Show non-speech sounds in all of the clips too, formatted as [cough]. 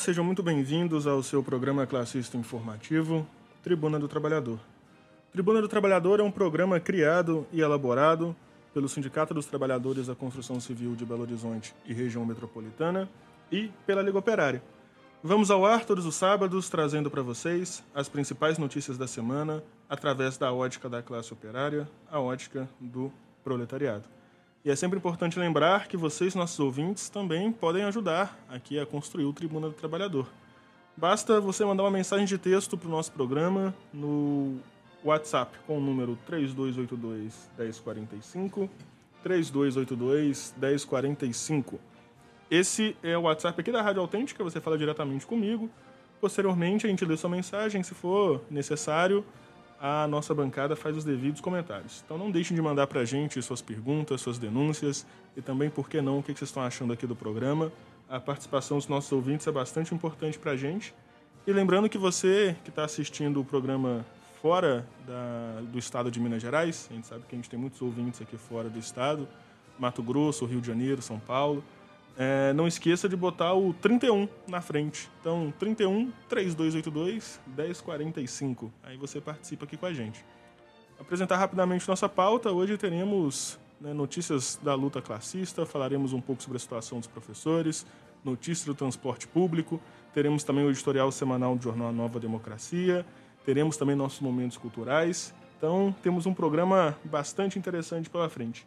Sejam muito bem-vindos ao seu programa classista informativo, Tribuna do Trabalhador. Tribuna do Trabalhador é um programa criado e elaborado pelo Sindicato dos Trabalhadores da Construção Civil de Belo Horizonte e Região Metropolitana e pela Liga Operária. Vamos ao ar todos os sábados trazendo para vocês as principais notícias da semana através da ótica da classe operária, a ótica do proletariado. E é sempre importante lembrar que vocês, nossos ouvintes, também podem ajudar aqui a construir o Tribuna do Trabalhador. Basta você mandar uma mensagem de texto para o nosso programa no WhatsApp com o número 3282 1045, 3282 1045. Esse é o WhatsApp aqui da Rádio Autêntica, você fala diretamente comigo. Posteriormente, a gente lê sua mensagem, se for necessário, a nossa bancada faz os devidos comentários. Então não deixem de mandar para a gente suas perguntas, suas denúncias e também, por que não, o que vocês estão achando aqui do programa. A participação dos nossos ouvintes é bastante importante para a gente. E lembrando que você que está assistindo o programa fora da, do estado de Minas Gerais, a gente sabe que a gente tem muitos ouvintes aqui fora do estado, Mato Grosso, Rio de Janeiro, São Paulo. É, não esqueça de botar o 31 na frente. Então, 31 3282 1045. Aí você participa aqui com a gente. Apresentar rapidamente nossa pauta. Hoje teremos né, notícias da luta classista, falaremos um pouco sobre a situação dos professores, notícias do transporte público, teremos também o editorial semanal do jornal Nova Democracia, teremos também nossos momentos culturais. Então, temos um programa bastante interessante pela frente.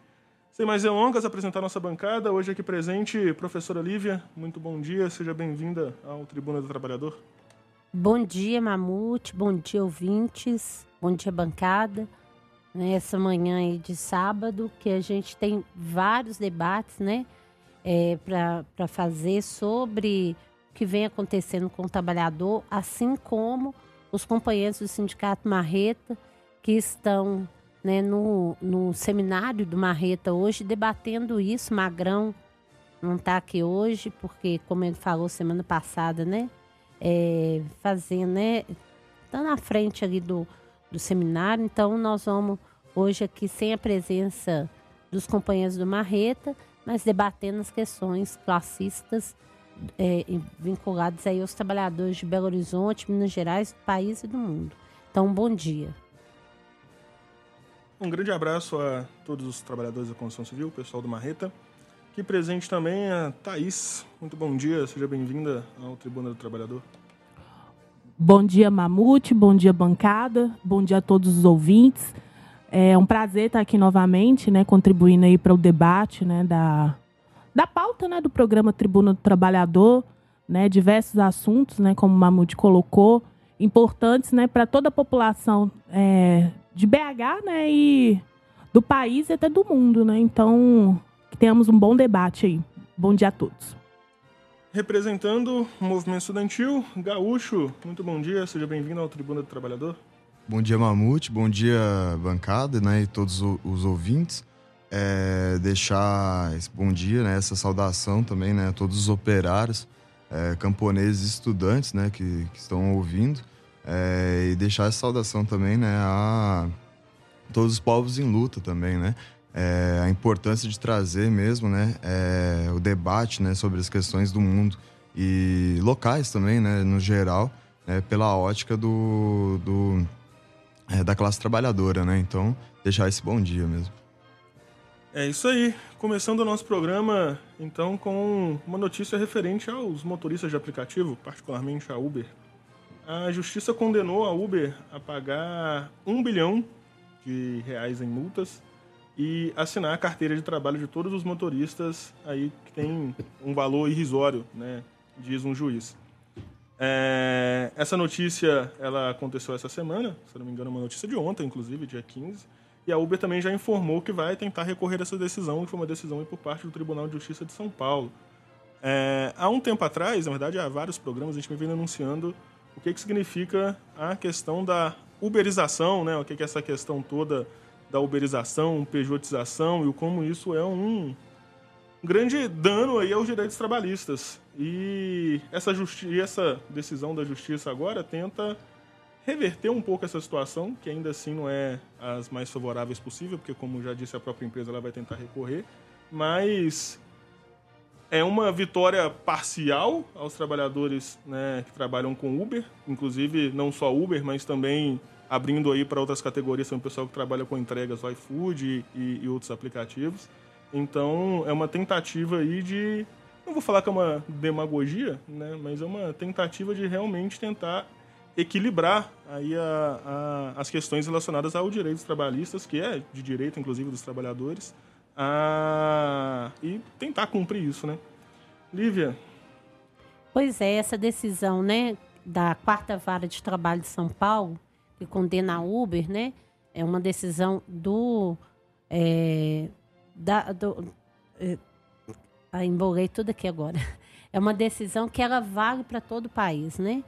Sem mais delongas, apresentar nossa bancada. Hoje aqui presente, professora Lívia. Muito bom dia, seja bem-vinda ao Tribuna do Trabalhador. Bom dia, Mamute. Bom dia, ouvintes. Bom dia, bancada. Nessa manhã aí de sábado, que a gente tem vários debates, né? É, para fazer sobre o que vem acontecendo com o trabalhador, assim como os companheiros do Sindicato Marreta, que estão né, no, no seminário do Marreta hoje, debatendo isso. Magrão não está aqui hoje, porque, como ele falou semana passada, né? É, fazendo, né? Está na frente ali do, do seminário, então nós vamos hoje aqui sem a presença dos companheiros do Marreta, mas debatendo as questões classistas é, vinculadas aí aos trabalhadores de Belo Horizonte, Minas Gerais, do país e do mundo. Então, bom dia. Um grande abraço a todos os trabalhadores da construção civil, o pessoal do Marreta. Aqui presente também a Thaís. Muito bom dia, seja bem-vinda ao Tribuna do Trabalhador. Bom dia, Mamute, bom dia, bancada, bom dia a todos os ouvintes. É um prazer estar aqui novamente, né, contribuindo aí para o debate, né, da, da pauta, né, do programa Tribuna do Trabalhador, né, diversos assuntos, né, como o Mamute colocou, importantes, né, para toda a população é, de BH, né, e do país e até do mundo, né? Então, que tenhamos um bom debate aí. Bom dia a todos. Representando o movimento estudantil, Gaúcho, muito bom dia, seja bem-vindo ao Tribuna do Trabalhador. Bom dia, Mamute, bom dia, bancada, né, e todos os ouvintes. É, deixar esse bom dia, né, essa saudação também, né, a todos os operários, é, camponeses e estudantes, né, que, que estão ouvindo. É, e deixar essa saudação também né, a todos os povos em luta também, né? É, a importância de trazer mesmo né, é, o debate né, sobre as questões do mundo e locais também, né, no geral, né, pela ótica do, do é, da classe trabalhadora, né? Então, deixar esse bom dia mesmo. É isso aí. Começando o nosso programa, então, com uma notícia referente aos motoristas de aplicativo, particularmente a Uber a justiça condenou a Uber a pagar um bilhão de reais em multas e assinar a carteira de trabalho de todos os motoristas aí que tem um valor irrisório, né, diz um juiz. É, essa notícia ela aconteceu essa semana, se não me engano, uma notícia de ontem, inclusive, dia 15. E a Uber também já informou que vai tentar recorrer essa decisão, que foi uma decisão por parte do Tribunal de Justiça de São Paulo. É, há um tempo atrás, na verdade, há vários programas, a gente vem anunciando o que, que significa a questão da uberização, né? o que, que é essa questão toda da uberização, pejotização e como isso é um grande dano aí aos direitos trabalhistas. E essa, justi essa decisão da justiça agora tenta reverter um pouco essa situação, que ainda assim não é as mais favoráveis possível, porque como já disse a própria empresa, ela vai tentar recorrer, mas é uma vitória parcial aos trabalhadores né, que trabalham com Uber, inclusive não só Uber, mas também abrindo aí para outras categorias, tem o pessoal que trabalha com entregas do iFood e, e outros aplicativos. Então, é uma tentativa aí de não vou falar que é uma demagogia, né, mas é uma tentativa de realmente tentar equilibrar aí a, a, as questões relacionadas ao direito dos trabalhistas, que é de direito, inclusive, dos trabalhadores, a, e tentar cumprir isso, né? Lívia. Pois é, essa decisão, né, da quarta vara de trabalho de São Paulo, que condena a Uber, né, é uma decisão do, é, da, do é, ah, embolei tudo aqui agora. É uma decisão que ela vale para todo o país, né?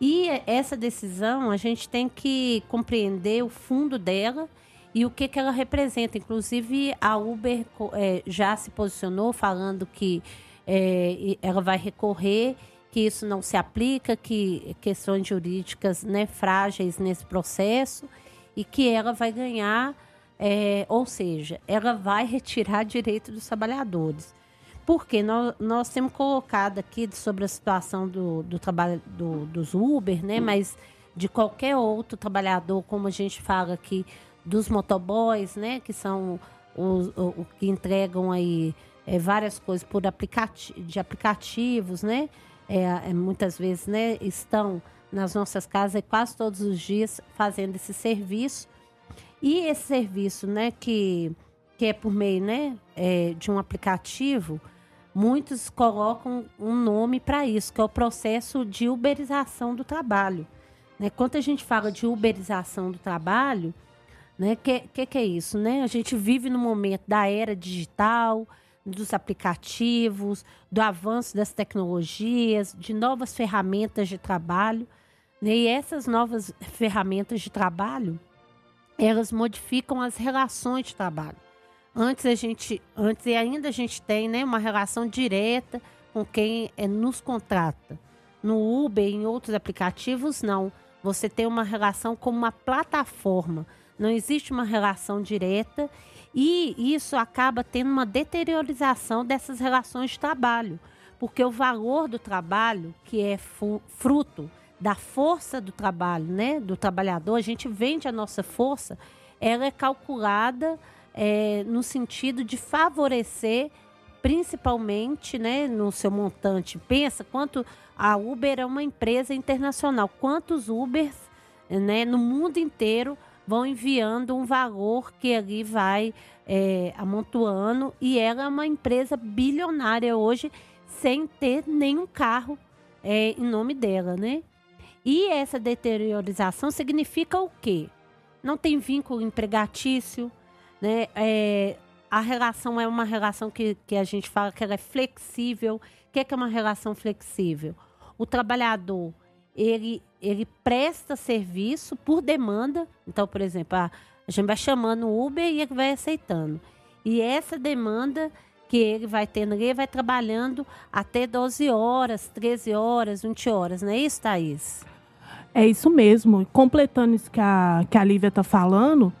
E essa decisão a gente tem que compreender o fundo dela e o que, que ela representa. Inclusive, a Uber é, já se posicionou falando que é, ela vai recorrer, que isso não se aplica, que questões jurídicas né, frágeis nesse processo e que ela vai ganhar, é, ou seja, ela vai retirar direito dos trabalhadores. Porque nós, nós temos colocado aqui sobre a situação do, do trabalho do, dos Uber, né? Mas de qualquer outro trabalhador, como a gente fala aqui, dos motoboys, né? Que são os, o, que entregam aí é, várias coisas por aplicati de aplicativos, né? É, é, muitas vezes, né? Estão nas nossas casas quase todos os dias fazendo esse serviço. E esse serviço, né? Que, que é por meio, né? É, de um aplicativo muitos colocam um nome para isso, que é o processo de uberização do trabalho. Né? Quando a gente fala de uberização do trabalho, né, que, que, que é isso? Né? A gente vive no momento da era digital, dos aplicativos, do avanço das tecnologias, de novas ferramentas de trabalho. Né? E essas novas ferramentas de trabalho, elas modificam as relações de trabalho. Antes a gente, antes e ainda a gente tem, né, uma relação direta com quem é, nos contrata. No Uber e em outros aplicativos não. Você tem uma relação como uma plataforma. Não existe uma relação direta e isso acaba tendo uma deteriorização dessas relações de trabalho, porque o valor do trabalho, que é fruto da força do trabalho, né, do trabalhador, a gente vende a nossa força, ela é calculada é, no sentido de favorecer, principalmente né, no seu montante. Pensa quanto a Uber é uma empresa internacional, quantos Ubers né, no mundo inteiro vão enviando um valor que ali vai é, amontoando e ela é uma empresa bilionária hoje sem ter nenhum carro é, em nome dela, né? E essa deteriorização significa o quê? Não tem vínculo empregatício, né? É, a relação é uma relação que, que a gente fala que ela é flexível. O que é, que é uma relação flexível? O trabalhador ele, ele presta serviço por demanda. Então, por exemplo, a, a gente vai chamando o Uber e ele vai aceitando. E essa demanda que ele vai tendo, ele vai trabalhando até 12 horas, 13 horas, 20 horas, não é isso, Thaís? É isso mesmo. Completando isso que a, que a Lívia está falando,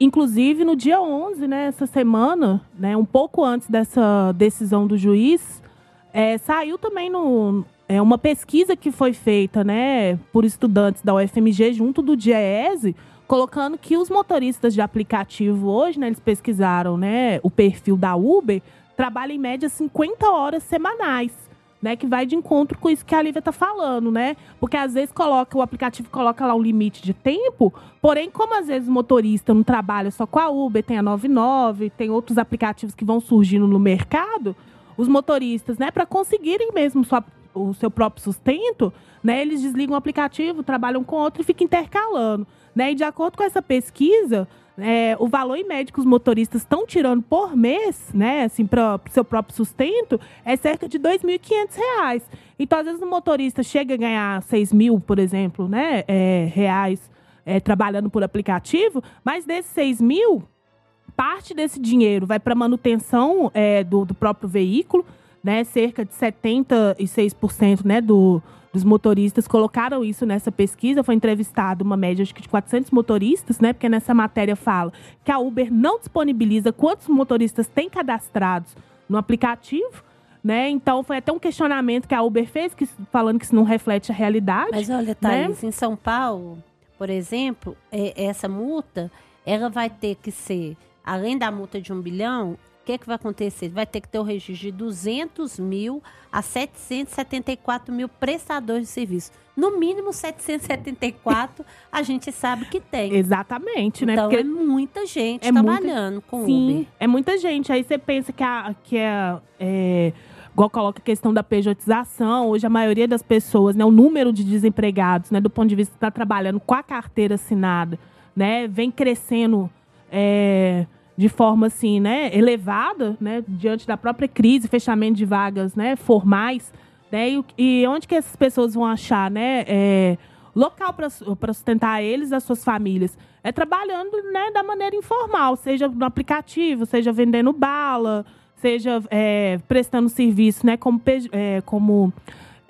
Inclusive, no dia 11, né, essa semana, né, um pouco antes dessa decisão do juiz, é, saiu também no, é, uma pesquisa que foi feita né, por estudantes da UFMG junto do DIEESE, colocando que os motoristas de aplicativo hoje, né, eles pesquisaram né, o perfil da Uber, trabalham em média 50 horas semanais né, que vai de encontro com isso que a Lívia está falando, né? Porque às vezes coloca, o aplicativo coloca lá um limite de tempo, porém, como às vezes o motorista não trabalha só com a Uber, tem a 99, tem outros aplicativos que vão surgindo no mercado, os motoristas, né, para conseguirem mesmo sua, o seu próprio sustento, né, eles desligam o aplicativo, trabalham com outro e ficam intercalando. Né? E de acordo com essa pesquisa, é, o valor em médio que os motoristas estão tirando por mês, né, assim, para o seu próprio sustento, é cerca de R$ 2.500. Então, às vezes, o motorista chega a ganhar 6 mil, por exemplo, né, é, reais é, trabalhando por aplicativo, mas desses 6 mil, parte desse dinheiro vai para manutenção é, do, do próprio veículo, né, cerca de 76% né, do, dos motoristas colocaram isso nessa pesquisa. Foi entrevistado uma média acho que de 400 motoristas, né? Porque nessa matéria fala que a Uber não disponibiliza quantos motoristas tem cadastrados no aplicativo. né? Então foi até um questionamento que a Uber fez, que, falando que isso não reflete a realidade. Mas olha, Thaís, né? em São Paulo, por exemplo, é, essa multa, ela vai ter que ser, além da multa de um bilhão, o que, que vai acontecer? Vai ter que ter o registro de 200 mil a 774 mil prestadores de serviço. No mínimo 774, a gente sabe que tem. Exatamente, né? Então Porque é muita gente é trabalhando muita, com sim, Uber. É muita gente. Aí você pensa que, a, que é, é igual coloca a questão da pejotização, hoje a maioria das pessoas, né, o número de desempregados, né, do ponto de vista de estar tá trabalhando com a carteira assinada, né, vem crescendo é, de forma assim, né, elevada, né, diante da própria crise, fechamento de vagas, né, formais, né, e, e onde que essas pessoas vão achar, né, é, local para sustentar eles as suas famílias? É trabalhando, né, da maneira informal, seja no aplicativo, seja vendendo bala, seja é, prestando serviço, né, como, é, como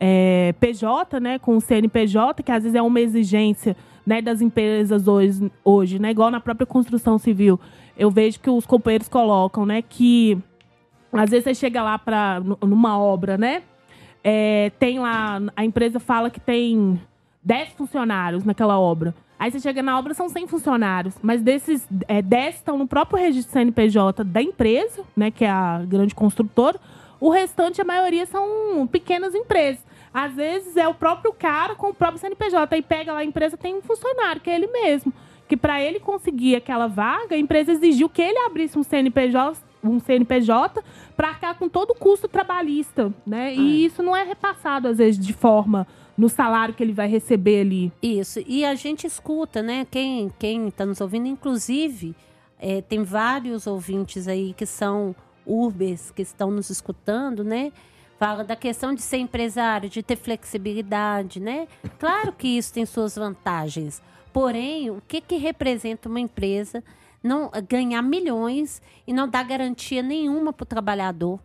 é, PJ, né, com o CNPJ, que às vezes é uma exigência né, das empresas hoje, hoje, né, igual na própria construção civil eu vejo que os companheiros colocam, né, que às vezes você chega lá para numa obra, né, é, tem lá, a empresa fala que tem 10 funcionários naquela obra. Aí você chega na obra, são 100 funcionários, mas desses é, 10 estão no próprio registro CNPJ da empresa, né, que é a grande construtora. O restante, a maioria, são pequenas empresas. Às vezes é o próprio cara com o próprio CNPJ. Aí pega lá a empresa, tem um funcionário, que é ele mesmo que para ele conseguir aquela vaga, a empresa exigiu que ele abrisse um CNPJ um CNPJ para arcar com todo o custo trabalhista, né? E é. isso não é repassado às vezes de forma no salário que ele vai receber ali. Isso. E a gente escuta, né? Quem quem está nos ouvindo, inclusive, é, tem vários ouvintes aí que são urbes que estão nos escutando, né? Fala da questão de ser empresário, de ter flexibilidade, né? Claro que isso tem suas vantagens. Porém, o que, que representa uma empresa não ganhar milhões e não dar garantia nenhuma para o trabalhador?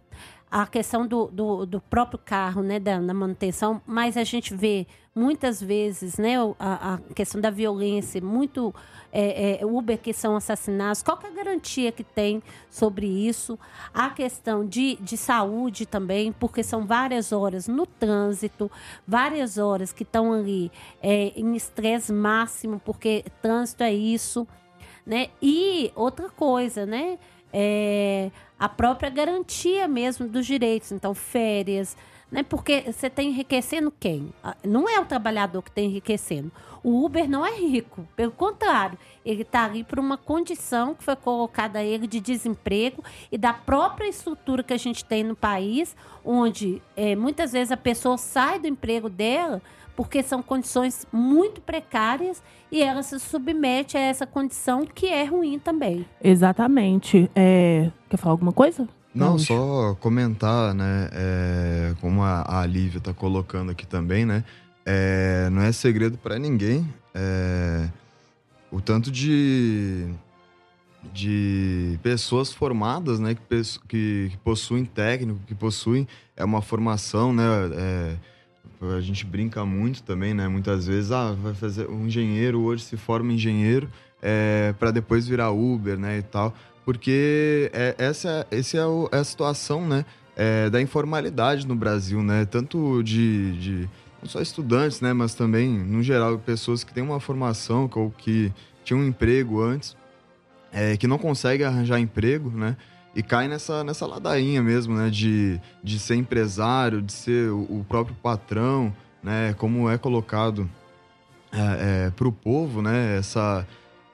A questão do, do, do, próprio carro, né, da, da, manutenção, mas a gente vê muitas vezes né, a, a questão da violência, muito é, é, Uber que são assassinados, qual é a garantia que tem sobre isso? A questão de, de saúde também, porque são várias horas no trânsito, várias horas que estão ali é, em estresse máximo, porque trânsito é isso, né? E outra coisa, né? É, a própria garantia mesmo dos direitos, então férias, né? Porque você está enriquecendo quem? Ah, não é o trabalhador que está enriquecendo. O Uber não é rico, pelo contrário, ele está ali por uma condição que foi colocada a ele de desemprego e da própria estrutura que a gente tem no país, onde é, muitas vezes a pessoa sai do emprego dela porque são condições muito precárias e ela se submete a essa condição que é ruim também. Exatamente. É... Quer falar alguma coisa? Não, Não só comentar, né, é, como a, a Lívia está colocando aqui também, né, é, não é segredo para ninguém é, o tanto de, de pessoas formadas, né, que, que, que, possuem técnico, que possuem é uma formação, né, é, a gente brinca muito também, né, muitas vezes, ah, vai fazer um engenheiro hoje se forma engenheiro é, para depois virar Uber, né, e tal. Porque é, essa, essa é, o, é a situação, né, é, da informalidade no Brasil, né, tanto de, de, não só estudantes, né, mas também, no geral, pessoas que têm uma formação ou que tinham um emprego antes, é, que não conseguem arranjar emprego, né, e cai nessa, nessa ladainha mesmo, né, de, de ser empresário, de ser o, o próprio patrão, né, como é colocado é, é, para o povo, né, essa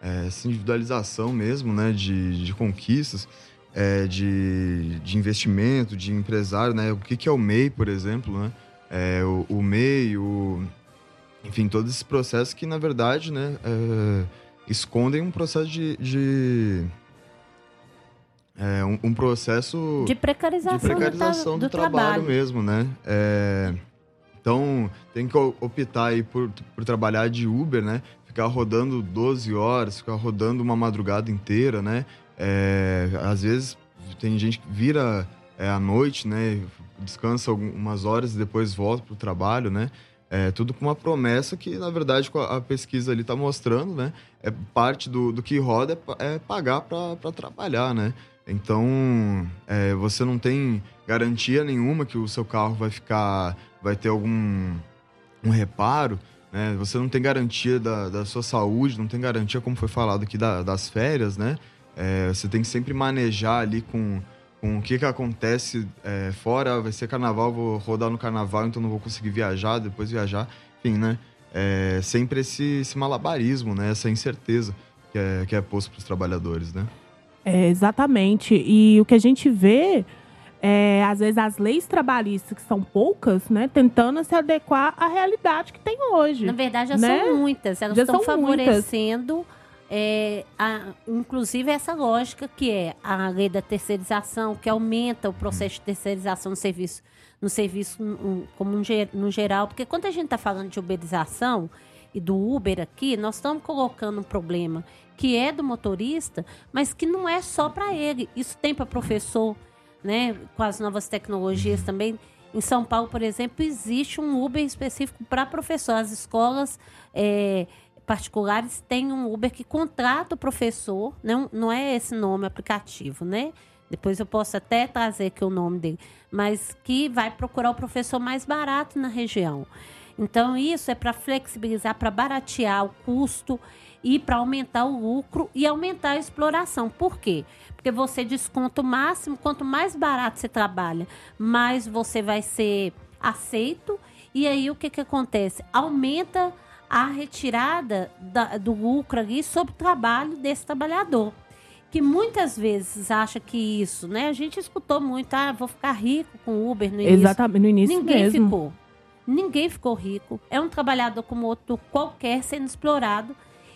é, essa individualização mesmo, né, de, de conquistas, é, de, de investimento, de empresário, né, o que, que é o MEI, por exemplo, né, é, o, o MEI, o, enfim, todos esses processos que, na verdade, né, é, escondem um processo de, de é, um, um, processo de precarização, de precarização do, do, do trabalho, trabalho, mesmo, né? É, então tem que optar aí por, por trabalhar de Uber, né? ficar rodando 12 horas, ficar rodando uma madrugada inteira, né? É, às vezes tem gente que vira é, à noite, né? Descansa algumas horas e depois volta para o trabalho, né? É, tudo com uma promessa que, na verdade, a pesquisa ali está mostrando, né? É parte do, do que roda é, é pagar para trabalhar, né? Então, é, você não tem garantia nenhuma que o seu carro vai ficar, vai ter algum um reparo, né? Você não tem garantia da, da sua saúde, não tem garantia, como foi falado aqui, da, das férias, né? É, você tem que sempre manejar ali com, com o que, que acontece é, fora. Vai ser carnaval, vou rodar no carnaval, então não vou conseguir viajar, depois viajar. Enfim, né? É, sempre esse, esse malabarismo, né? Essa incerteza que é, que é posto para os trabalhadores, né? É, exatamente. E o que a gente vê é, às vezes, as leis trabalhistas, que são poucas, né, tentando se adequar à realidade que tem hoje. Na verdade, já né? são muitas. Elas Já estão favorecendo, é, a- inclusive, essa lógica que é a lei da terceirização, que aumenta o processo de terceirização no serviço, no serviço como um no geral. Porque quando a gente está falando de uberização e do Uber aqui, nós estamos colocando um problema que é do motorista, mas que não é só para ele. Isso tem para professor, né? Com as novas tecnologias também. Em São Paulo, por exemplo, existe um Uber específico para professor. As escolas é, particulares têm um Uber que contrata o professor, não, não é esse nome aplicativo, né? Depois eu posso até trazer aqui o nome dele, mas que vai procurar o professor mais barato na região. Então, isso é para flexibilizar, para baratear o custo e para aumentar o lucro e aumentar a exploração. Por quê? Porque você desconta o máximo, quanto mais barato você trabalha, mais você vai ser aceito. E aí o que, que acontece? Aumenta a retirada da- do lucro ali sobre o trabalho desse trabalhador. Que muitas vezes acha que isso, né? A gente escutou muito, ah, vou ficar rico com Uber no início. Exatamente, no início Ninguém mesmo. ficou. Ninguém ficou rico. É um trabalhador como outro qualquer sendo explorado.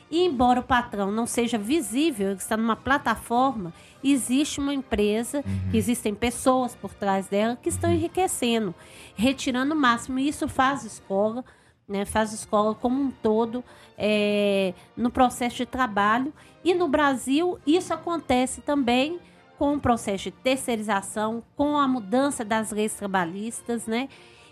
E embora o patrão não seja visível, ele está numa plataforma, existe uma empresa, que existem pessoas por trás dela que estão enriquecendo, retirando o máximo. E isso faz escola, né, faz escola como um todo é, no processo de trabalho. E no Brasil, isso acontece também com o processo de terceirização, com a mudança das leis trabalhistas, né?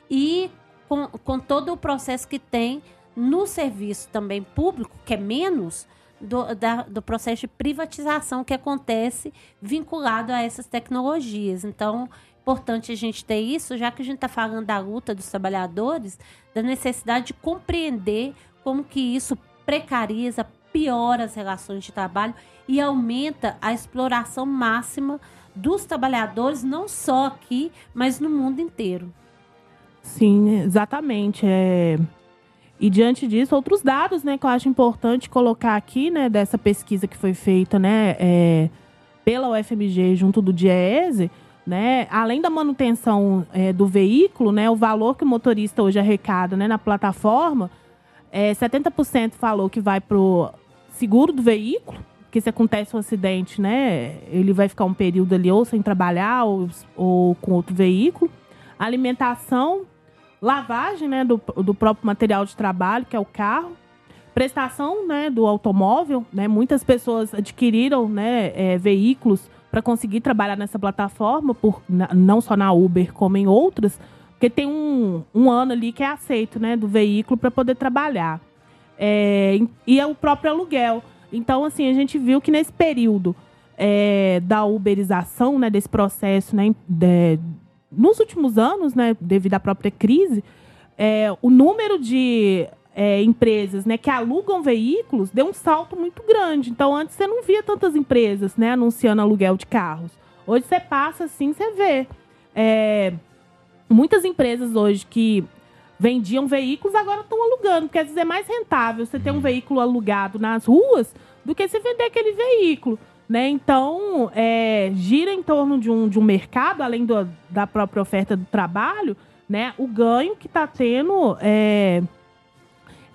E com, com todo o processo que tem no serviço também público, que é menos do, da- do processo de privatização que acontece vinculado a essas tecnologias. Então, importante a gente ter isso, já que a gente está falando da luta dos trabalhadores, da necessidade de compreender como que isso precariza, piora as relações de trabalho e aumenta a exploração máxima dos trabalhadores, não só aqui, mas no mundo inteiro. Sim, exatamente. É... E diante disso, outros dados, né, que eu acho importante colocar aqui, né, dessa pesquisa que foi feita, né, é, pela UFMG junto do DIEESE, né, além da manutenção é, do veículo, né, o valor que o motorista hoje arrecada, né, na plataforma, é, 70% falou que vai pro seguro do veículo, que se acontece um acidente, né, ele vai ficar um período ali ou sem trabalhar ou, ou com outro veículo. Alimentação, lavagem né, do, do próprio material de trabalho, que é o carro, prestação né, do automóvel. Né, muitas pessoas adquiriram né, é, veículos para conseguir trabalhar nessa plataforma, por, não só na Uber, como em outras, porque tem um, um ano ali que é aceito né, do veículo para poder trabalhar. É, e é o próprio aluguel. Então, assim, a gente viu que nesse período é, da uberização, né, desse processo, né, de- nos últimos anos, né, devido à própria crise, é, o número de é, empresas né, que alugam veículos deu um salto muito grande. Então, antes você não via tantas empresas né, anunciando aluguel de carros. Hoje você passa assim, você vê. É, muitas empresas hoje que vendiam veículos agora estão alugando, porque às vezes é mais rentável você ter um veículo alugado nas ruas do que você vender aquele veículo. Né? Então, é, gira em torno de um, de um mercado, além do- da própria oferta do trabalho, né? o ganho que está tendo é,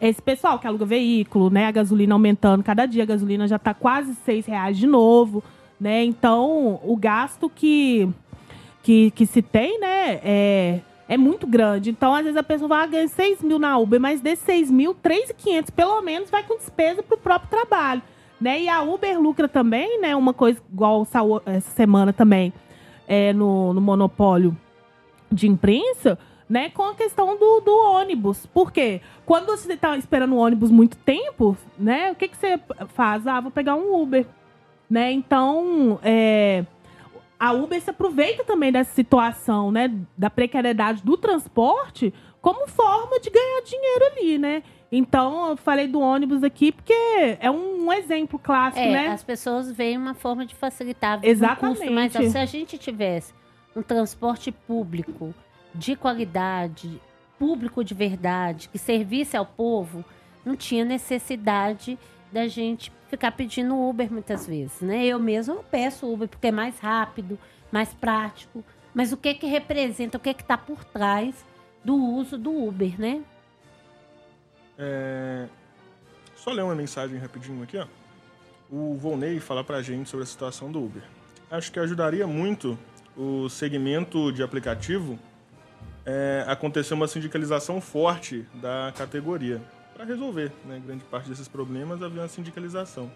esse pessoal que aluga veículo, né? a gasolina aumentando cada dia, a gasolina já está quase seis reais de novo. Né? Então, o gasto que, que, que se tem né? é, é muito grande. Então, às vezes a pessoa vai ganhar 6 mil na Uber, mas desses 6 mil, 3.500 pelo menos vai com despesa para o próprio trabalho. Né? E a Uber lucra também, né? Uma coisa igual essa semana também é, no, no monopólio de imprensa, né? Com a questão do, do ônibus. Por quê? Quando você está esperando o ônibus muito tempo, né? O que, que você faz? Ah, vou pegar um Uber. Né? Então, é, a Uber se aproveita também dessa situação, né, da precariedade do transporte como forma de ganhar dinheiro ali, né? Então, eu falei do ônibus aqui porque é um, um exemplo clássico, é, né? As pessoas veem uma forma de facilitar Exatamente. o custo, mas se a gente tivesse um transporte público de qualidade, público de verdade, que servisse ao povo, não tinha necessidade da gente ficar pedindo Uber muitas vezes, né? Eu mesmo peço Uber porque é mais rápido, mais prático. Mas o que que representa, o que que está por trás do uso do Uber, né? É... Só ler uma mensagem rapidinho aqui, ó. O Volney fala pra gente sobre a situação do Uber. Acho que ajudaria muito o segmento de aplicativo é, acontecer uma sindicalização forte da categoria para resolver, né? Grande parte desses problemas havia uma sindicalização.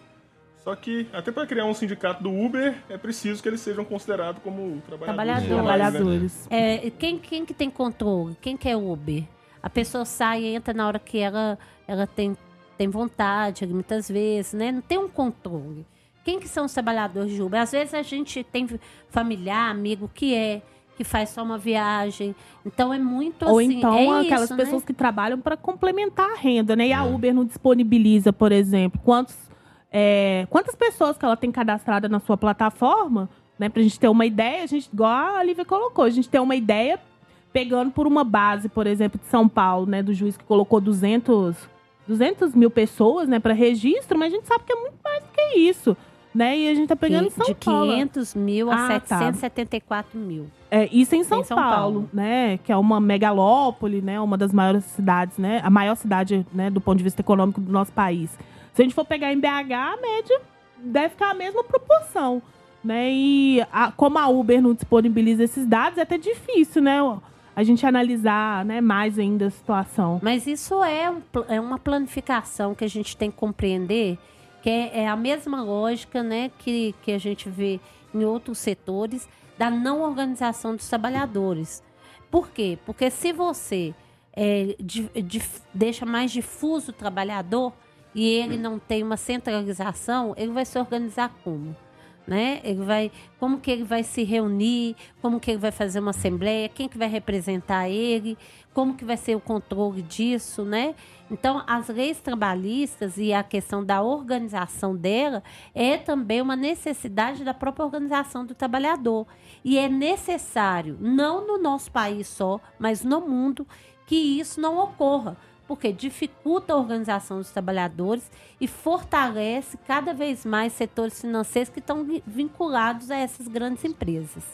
Só que até para criar um sindicato do Uber é preciso que eles sejam considerados como trabalhadores. Trabalhadores. né? É, quem, quem que tem controle? Quem que é Uber? A pessoa sai e entra na hora que ela, ela tem, tem vontade, muitas vezes, né? Não tem um controle. Quem que são os trabalhadores de Uber? Às vezes a gente tem familiar, amigo que é, que faz só uma viagem. Então é muito Ou assim. então é aquelas isso, pessoas né? que trabalham para complementar a renda, né? E a Uber não disponibiliza, por exemplo, quantos, é, quantas pessoas que ela tem cadastrada na sua plataforma, né? Pra gente ter uma ideia, a gente, igual a Lívia colocou, a gente ter uma ideia pegando por uma base, por exemplo, de São Paulo, né? Do juiz que colocou 200, 200 mil pessoas, né? Para registro, mas a gente sabe que é muito mais do que isso, né? E a gente tá pegando em São de Paulo. 500 mil a Ah, tá. 774 mil. É, isso em São, Em São Paulo, Paulo. né? Que é uma megalópole, né? Uma das maiores cidades, né? A maior cidade, né? Do ponto de vista econômico do nosso país. Se a gente for pegar em BH, a média deve ficar a mesma proporção, né? E a- como a Uber não disponibiliza esses dados, é até difícil, né? A gente analisar, né? Mais ainda a situação. Mas isso é, um é uma planificação que a gente tem que compreender, que é, é a mesma lógica né, que, que a gente vê em outros setores da não organização dos trabalhadores. Por quê? Porque se você é, di- dif- deixa mais difuso o trabalhador e ele não tem uma centralização, ele vai se organizar como? Né? Ele vai, como que ele vai se reunir, como que ele vai fazer uma assembleia, quem que vai representar ele, como que vai ser o controle disso, né? Então, as leis trabalhistas e a questão da organização dela é também uma necessidade da própria organização do trabalhador. E é necessário, não no nosso país só, mas no mundo, que isso não ocorra porque dificulta a organização dos trabalhadores e fortalece cada vez mais setores financeiros que estão vi- vinculados a essas grandes empresas.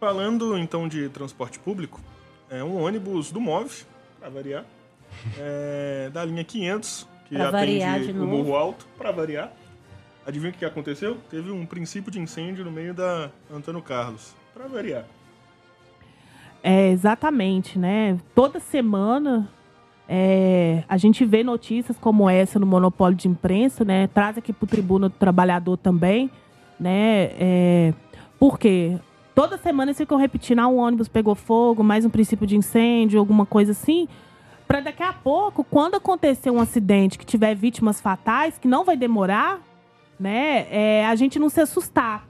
Falando então de transporte público, é um ônibus do MOV, para variar, [laughs] é, da linha 500, que Pra atende de o. Morro Alto, para variar. Adivinha o que aconteceu? Teve um princípio de incêndio no meio da Antônio Carlos, para variar. É, exatamente, né? Toda semana é, a gente vê notícias como essa no monopólio de imprensa, né? Traz aqui para o Tribuna do Trabalhador também, né? É, por quê? Toda semana eles ficam repetindo, ah, um ônibus pegou fogo, mais um princípio de incêndio, alguma coisa assim. Para daqui a pouco, quando acontecer um acidente que tiver vítimas fatais, que não vai demorar, né? é, a gente não se assustar.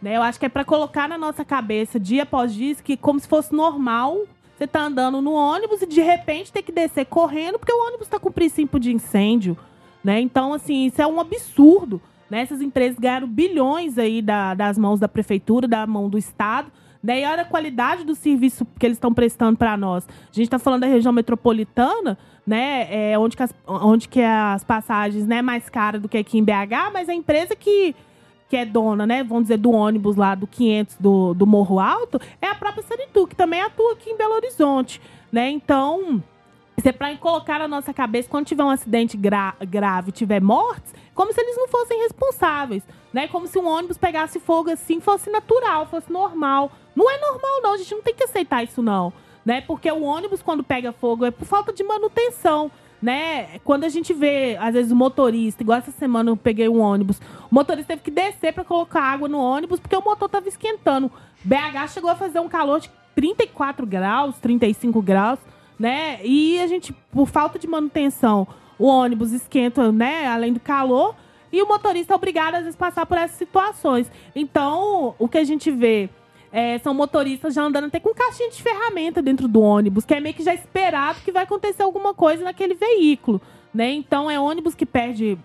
Né? Eu acho que é para colocar na nossa cabeça, dia após dia, que como se fosse normal, você tá andando no ônibus e de repente ter que descer correndo porque o ônibus está com princípio de incêndio, né? Então, assim, isso é um absurdo, né? Essas empresas ganharam bilhões aí da- das mãos da prefeitura, da mão do Estado, né? E olha a qualidade do serviço que eles estão prestando para nós. A gente está falando da região metropolitana, né? É, onde, que as, onde que as passagens né, mais caras do que aqui em BH, mas a empresa que que é dona, né, vamos dizer, do ônibus lá do 500 do, do Morro Alto, é a própria Sanitu, que também atua aqui em Belo Horizonte, né? Então, isso é para colocar na nossa cabeça, quando tiver um acidente gra grave, tiver mortes, como se eles não fossem responsáveis, né? Como se um ônibus pegasse fogo assim, fosse natural, fosse normal. Não é normal, não. A gente não tem que aceitar isso, não. Né? Porque o ônibus, quando pega fogo, é por falta de manutenção. Né? Quando a gente vê, às vezes, o motorista, igual essa semana eu peguei um ônibus, o motorista teve que descer para colocar água no ônibus porque o motor tava esquentando. BH chegou a fazer um calor de 34 graus, 35 graus, né? E a gente, por falta de manutenção, o ônibus esquenta, né? Além do calor, E o motorista é obrigado, às vezes, a passar por essas situações. Então, o que a gente vê é, são motoristas já andando até com caixinha de ferramenta dentro do ônibus, que é meio que já esperado que vai acontecer alguma coisa naquele veículo. Né? Então, é ônibus que perde.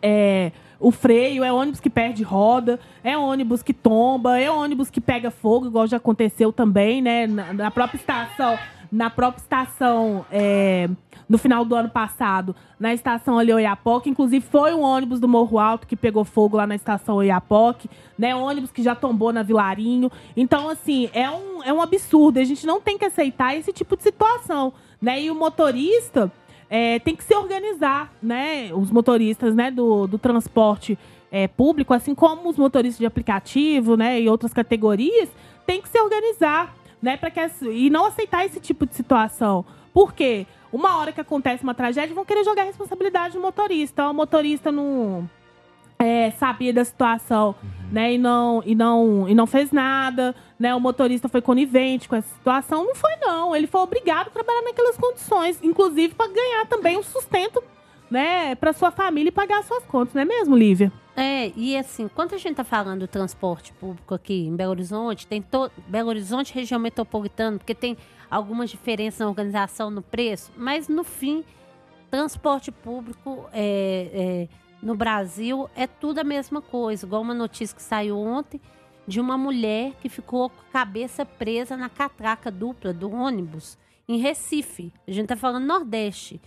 É, o freio, é ônibus que perde roda, é ônibus que tomba, é ônibus que pega fogo, igual já aconteceu também, né? Na, na própria estação, na própria estação, é, no final do ano passado, na estação ali Oiapoque, inclusive foi um ônibus do Morro Alto que pegou fogo lá na estação Oiapoque, né? Ônibus que já tombou na Vilarinho. Então, assim, é um, é um absurdo. A gente não tem que aceitar esse tipo de situação, né? E o motorista é, tem que se organizar, né? Os motoristas né, do, do transporte é, público, assim como os motoristas de aplicativo, né? E outras categorias, tem que se organizar, né? Para que e não aceitar esse tipo de situação. Por quê? Uma hora que acontece uma tragédia, vão querer jogar a responsabilidade do motorista. O motorista não é, sabia da situação, uhum. né? E não, e, não, e não fez nada, né? O motorista foi conivente com essa situação. Não foi, não. Ele foi obrigado a trabalhar naquelas condições, inclusive para ganhar também um sustento, né? Para sua família e pagar suas contas, não é mesmo, Lívia? É, e assim, quando a gente tá falando do transporte público aqui em Belo Horizonte, tem todo Belo Horizonte, região metropolitana, porque tem algumas diferenças na organização, no preço, mas no fim, transporte público é, é no Brasil é tudo a mesma coisa. Igual uma notícia que saiu ontem de uma mulher que ficou com a cabeça presa na catraca dupla do ônibus em Recife. A gente está falando Nordeste.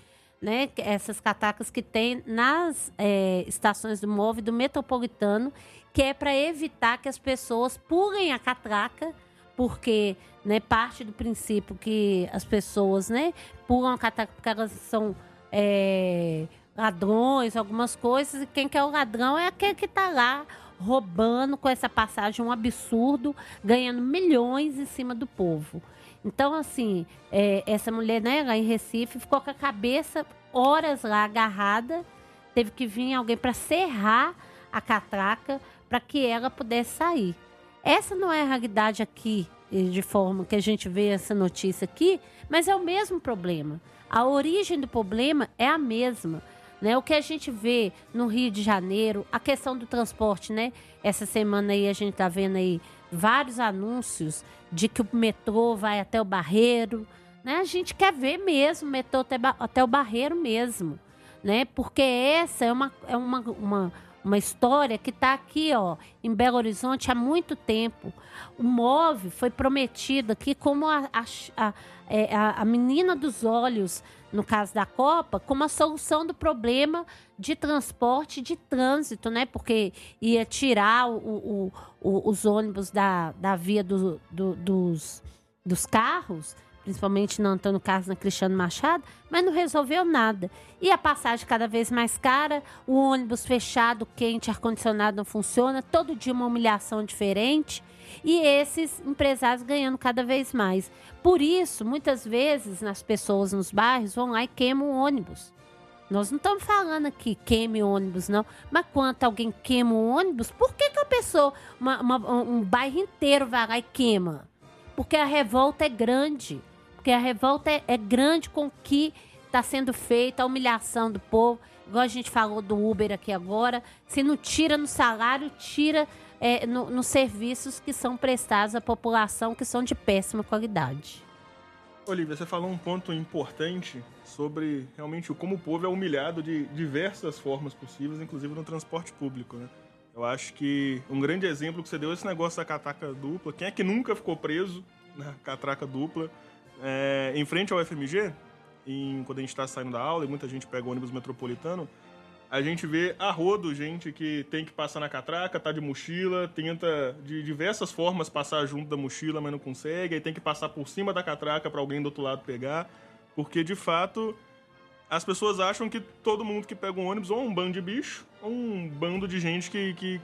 Né, essas catracas que tem nas é, estações do MOV do metropolitano, que é para evitar que as pessoas pulem a catraca, porque né, parte do princípio que as pessoas né, pulam a catraca porque elas são é, ladrões, algumas coisas, e quem quer é o ladrão é aquele que está lá roubando com essa passagem um absurdo, ganhando milhões em cima do povo. Então, assim, é, essa mulher, né, lá em Recife, ficou com a cabeça horas lá agarrada, teve que vir alguém para serrar a catraca para que ela pudesse sair. Essa não é a realidade aqui, de forma que a gente vê essa notícia aqui, mas é o mesmo problema. A origem do problema é a mesma. Né? O que a gente vê no Rio de Janeiro, a questão do transporte, né? Essa semana aí a gente está vendo aí vários anúncios de que o metrô vai até o Barreiro, né? A gente quer ver mesmo o metrô até, até o Barreiro mesmo, né? Porque essa é uma, é uma, uma, uma história que está aqui, ó, em Belo Horizonte há muito tempo. O MOVE foi prometido aqui como a, a, a, é, a menina dos olhos no caso da Copa, como a solução do problema de transporte de trânsito, né? Porque ia tirar o, o, o, os ônibus da, da via do, do, dos, dos carros, principalmente no Antônio Carlos na Cristiano Machado, mas não resolveu nada. E a passagem cada vez mais cara, o ônibus fechado, quente, ar-condicionado não funciona, todo dia uma humilhação diferente e esses empresários ganhando cada vez mais. Por isso, muitas vezes, as pessoas nos bairros vão lá e queimam o ônibus. Nós não estamos falando aqui queime ônibus, não. Mas quando alguém queima um ônibus, por que, que a pessoa, uma, uma, um bairro inteiro vai lá e queima? Porque a revolta é grande. Porque a revolta é, é grande com o que está sendo feito, a humilhação do povo. Igual a gente falou do Uber aqui agora. Se não tira no salário, tira é, no, nos serviços que são prestados à população que são de péssima qualidade. Olivia, você falou um ponto importante sobre realmente como o povo é humilhado de diversas formas possíveis, inclusive no transporte público, né? Eu acho que um grande exemplo que você deu é esse negócio da catraca dupla. Quem é que nunca ficou preso na catraca dupla? É, em frente ao FMG, em, quando a gente está saindo da aula e muita gente pega o ônibus metropolitano, a gente vê a rodo gente que tem que passar na catraca, tá de mochila, tenta de diversas formas passar junto da mochila, mas não consegue, aí tem que passar por cima da catraca para alguém do outro lado pegar, porque de fato as pessoas acham que todo mundo que pega um ônibus ou é um bando de bicho, ou um bando de gente que, que,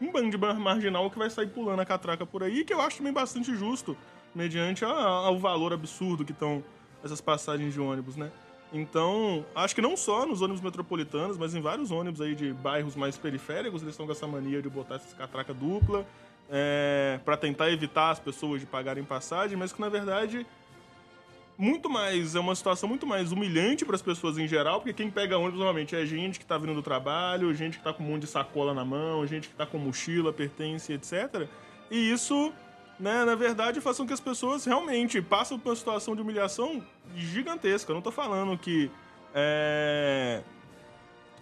um bando de marginal que vai sair pulando a catraca por aí, que eu acho também bastante justo, mediante ao valor absurdo que estão essas passagens de ônibus, né? Então, acho que não só nos ônibus metropolitanos, mas em vários ônibus aí de bairros mais periféricos, eles estão com essa mania de botar essa catraca dupla é, para tentar evitar as pessoas de pagarem passagem, mas que na verdade muito mais, é uma situação muito mais humilhante para as pessoas em geral, porque quem pega ônibus normalmente é gente que está vindo do trabalho, gente que está com um monte de sacola na mão, gente que está com mochila, pertence, etc. E isso, né, na verdade, faz com que as pessoas realmente passem por uma situação de humilhação gigantesca. Eu não estou falando que é,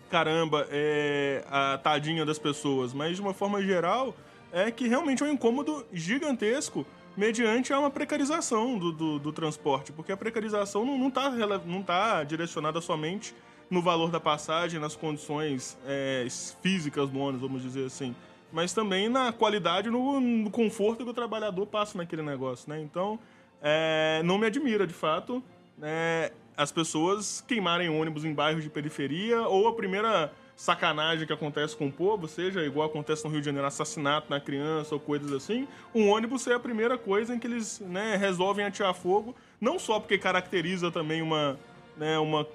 caramba, é a tadinha das pessoas, mas de uma forma geral é que realmente é um incômodo gigantesco mediante a uma precarização do, do, do transporte, porque a precarização não está não tá direcionada somente no valor da passagem, nas condições é, físicas do ônibus, vamos dizer assim, mas também na qualidade, no, no conforto que o trabalhador passa naquele negócio, né? Então, é, não me admira, de fato, né, as pessoas queimarem ônibus em bairros de periferia ou a primeira sacanagem que acontece com o povo, seja igual acontece no Rio de Janeiro, assassinato na criança ou coisas assim, um ônibus é a primeira coisa em que eles né, resolvem atirar fogo, não só porque caracteriza também uma, né, uma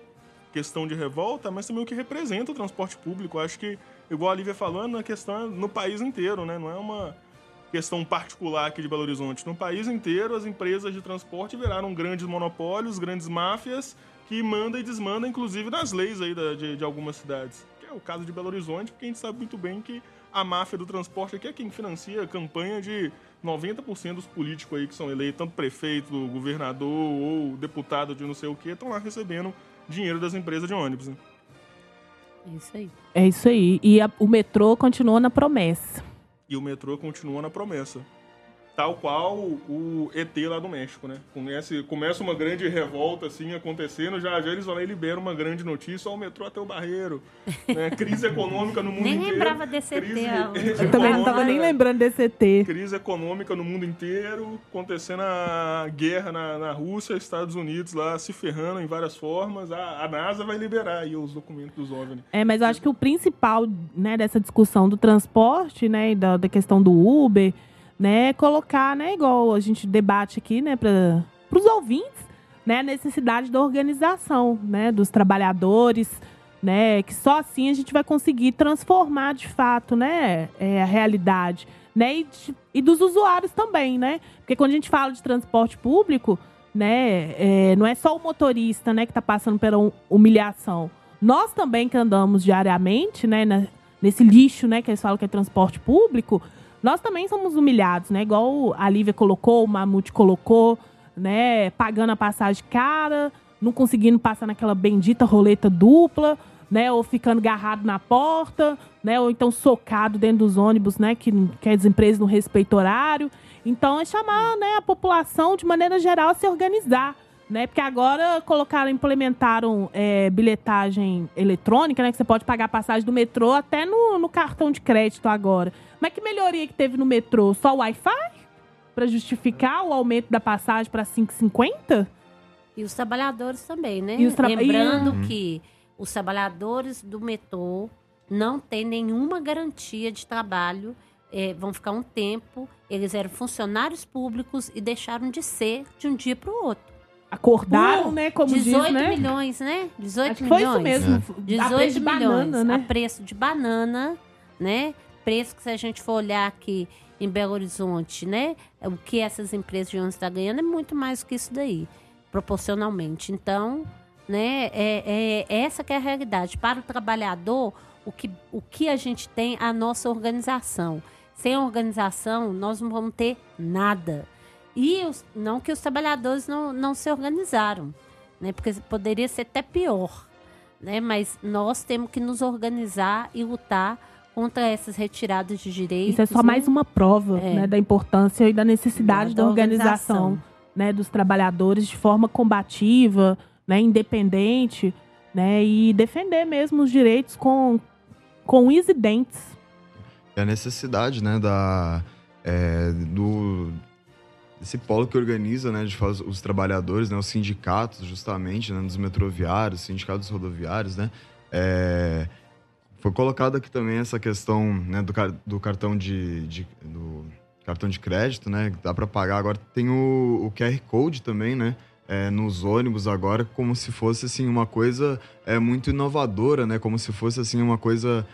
questão de revolta, mas também o que representa o transporte público. Acho que, igual a Lívia falando, a questão é no país inteiro, né? Não é uma questão particular aqui de Belo Horizonte. No país inteiro, as empresas de transporte viraram grandes monopólios, grandes máfias, que mandam e desmandam, inclusive, nas leis aí da, de, de algumas cidades o caso de Belo Horizonte, porque a gente sabe muito bem que a máfia do transporte aqui é quem financia a campanha de 90% dos políticos aí que são eleitos, tanto prefeito, governador ou deputado de não sei o que, estão lá recebendo dinheiro das empresas de ônibus. Né? É isso aí. É isso aí. E a, o metrô continua na promessa. E o metrô continua na promessa tal qual o ET lá do México, né? Começa, começa uma grande revolta, assim, acontecendo, já já eles vão lá e liberam uma grande notícia, ó, o metrô até o barreiro, né? Crise econômica no mundo nem inteiro. Nem lembrava desse ET. Eu também não estava nem lembrando desse ET. Crise econômica no mundo inteiro, acontecendo a guerra na, na Rússia, Estados Unidos lá se ferrando em várias formas, a, a NASA vai liberar aí os documentos dos OVNI. É, mas eu acho que o principal, né, dessa discussão do transporte, né, e da, da questão do Uber né, colocar, né, igual a gente debate aqui, né, para os ouvintes, né, a necessidade da organização, né, dos trabalhadores, né, que só assim a gente vai conseguir transformar de fato, né, é, a realidade, né, e, e, dos usuários também, né, porque quando a gente fala de transporte público, né, é, não é só o motorista, né, que está passando pela humilhação, nós também que andamos diariamente, né, nesse lixo, né, que eles falam que é transporte público, nós também somos humilhados, né? Igual a Lívia colocou, o Mamute colocou, né? Pagando a passagem cara, não conseguindo passar naquela bendita roleta dupla, né? Ou ficando agarrado na porta, né? Ou então socado dentro dos ônibus, né? Que, que as empresas não respeitam horário. Então é chamar né, a população, de maneira geral, a se organizar. Né? Porque agora colocaram, implementaram é, bilhetagem eletrônica, né? Que você pode pagar a passagem do metrô até no, no cartão de crédito agora. Mas que melhoria que teve no metrô? Só o Wi-Fi? Para justificar o aumento da passagem para 5,50? E os trabalhadores também, né? E tra... Lembrando e... que os trabalhadores do metrô não têm nenhuma garantia de trabalho. É, vão ficar um tempo. Eles eram funcionários públicos e deixaram de ser de um dia para o outro. Acordaram, uh, né? Como 18 diz, né? milhões, né? 18 Acho milhões. Foi isso mesmo. É. 18 milhões. Banana, né? A preço de banana, né? preço que se a gente for olhar aqui em Belo Horizonte, né? O que essas empresas de ônibus estão ganhando é muito mais do que isso daí, proporcionalmente. Então, né, é, é essa que é a realidade. Para o trabalhador, o que, o que a gente tem é a nossa organização. Sem organização, nós não vamos ter nada. E os, não que os trabalhadores não, não se organizaram, né? Porque poderia ser até pior, né? Mas nós temos que nos organizar e lutar contra essas retiradas de direitos. Isso é só né? mais uma prova é. né, da importância e da necessidade da, da organização, organização, né, dos trabalhadores de forma combativa, né, independente, né, e defender mesmo os direitos com, com e dentes. É a necessidade né, da, é, do, desse polo que organiza né, de os trabalhadores, né, os sindicatos, justamente, né, dos metroviários, sindicatos rodoviários, né, é, foi colocado aqui também essa questão né, do, do cartão de, de, do cartão de crédito, né? Dá para pagar. Agora tem o, o QR Code também, né? É, nos ônibus agora, como se fosse assim uma coisa é, muito inovadora, né? Como se fosse assim uma coisa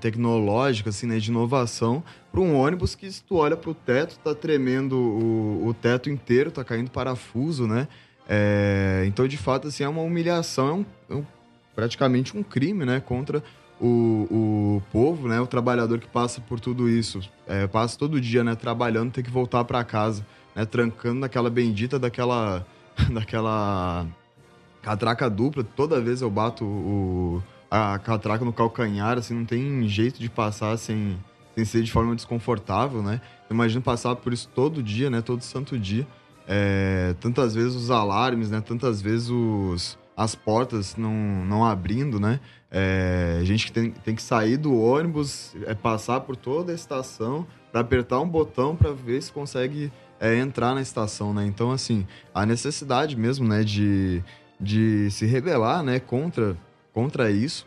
tecnológica, assim, né? De inovação para um ônibus que se tu olha para o teto, tá tremendo o, o teto inteiro, tá caindo parafuso, né? É, então, de fato, assim, é uma humilhação, é, um, é um, praticamente um crime, né, contra o, o povo, né, o trabalhador que passa por tudo isso, é, passa todo dia, né, trabalhando, tem que voltar para casa, né, trancando naquela bendita daquela, [laughs] daquela catraca dupla. Toda vez eu bato o, a catraca no calcanhar, assim, não tem jeito de passar sem, sem ser de forma desconfortável, né. Imagina passar por isso todo dia, né, todo santo dia é, tantas vezes os alarmes, né? Tantas vezes os, as portas não, não abrindo, né? É, gente que tem, tem que sair do ônibus, é, passar por toda a estação para apertar um botão para ver se consegue é, entrar na estação, né? Então, assim, a necessidade mesmo, né, de, de se rebelar, né, contra, contra isso,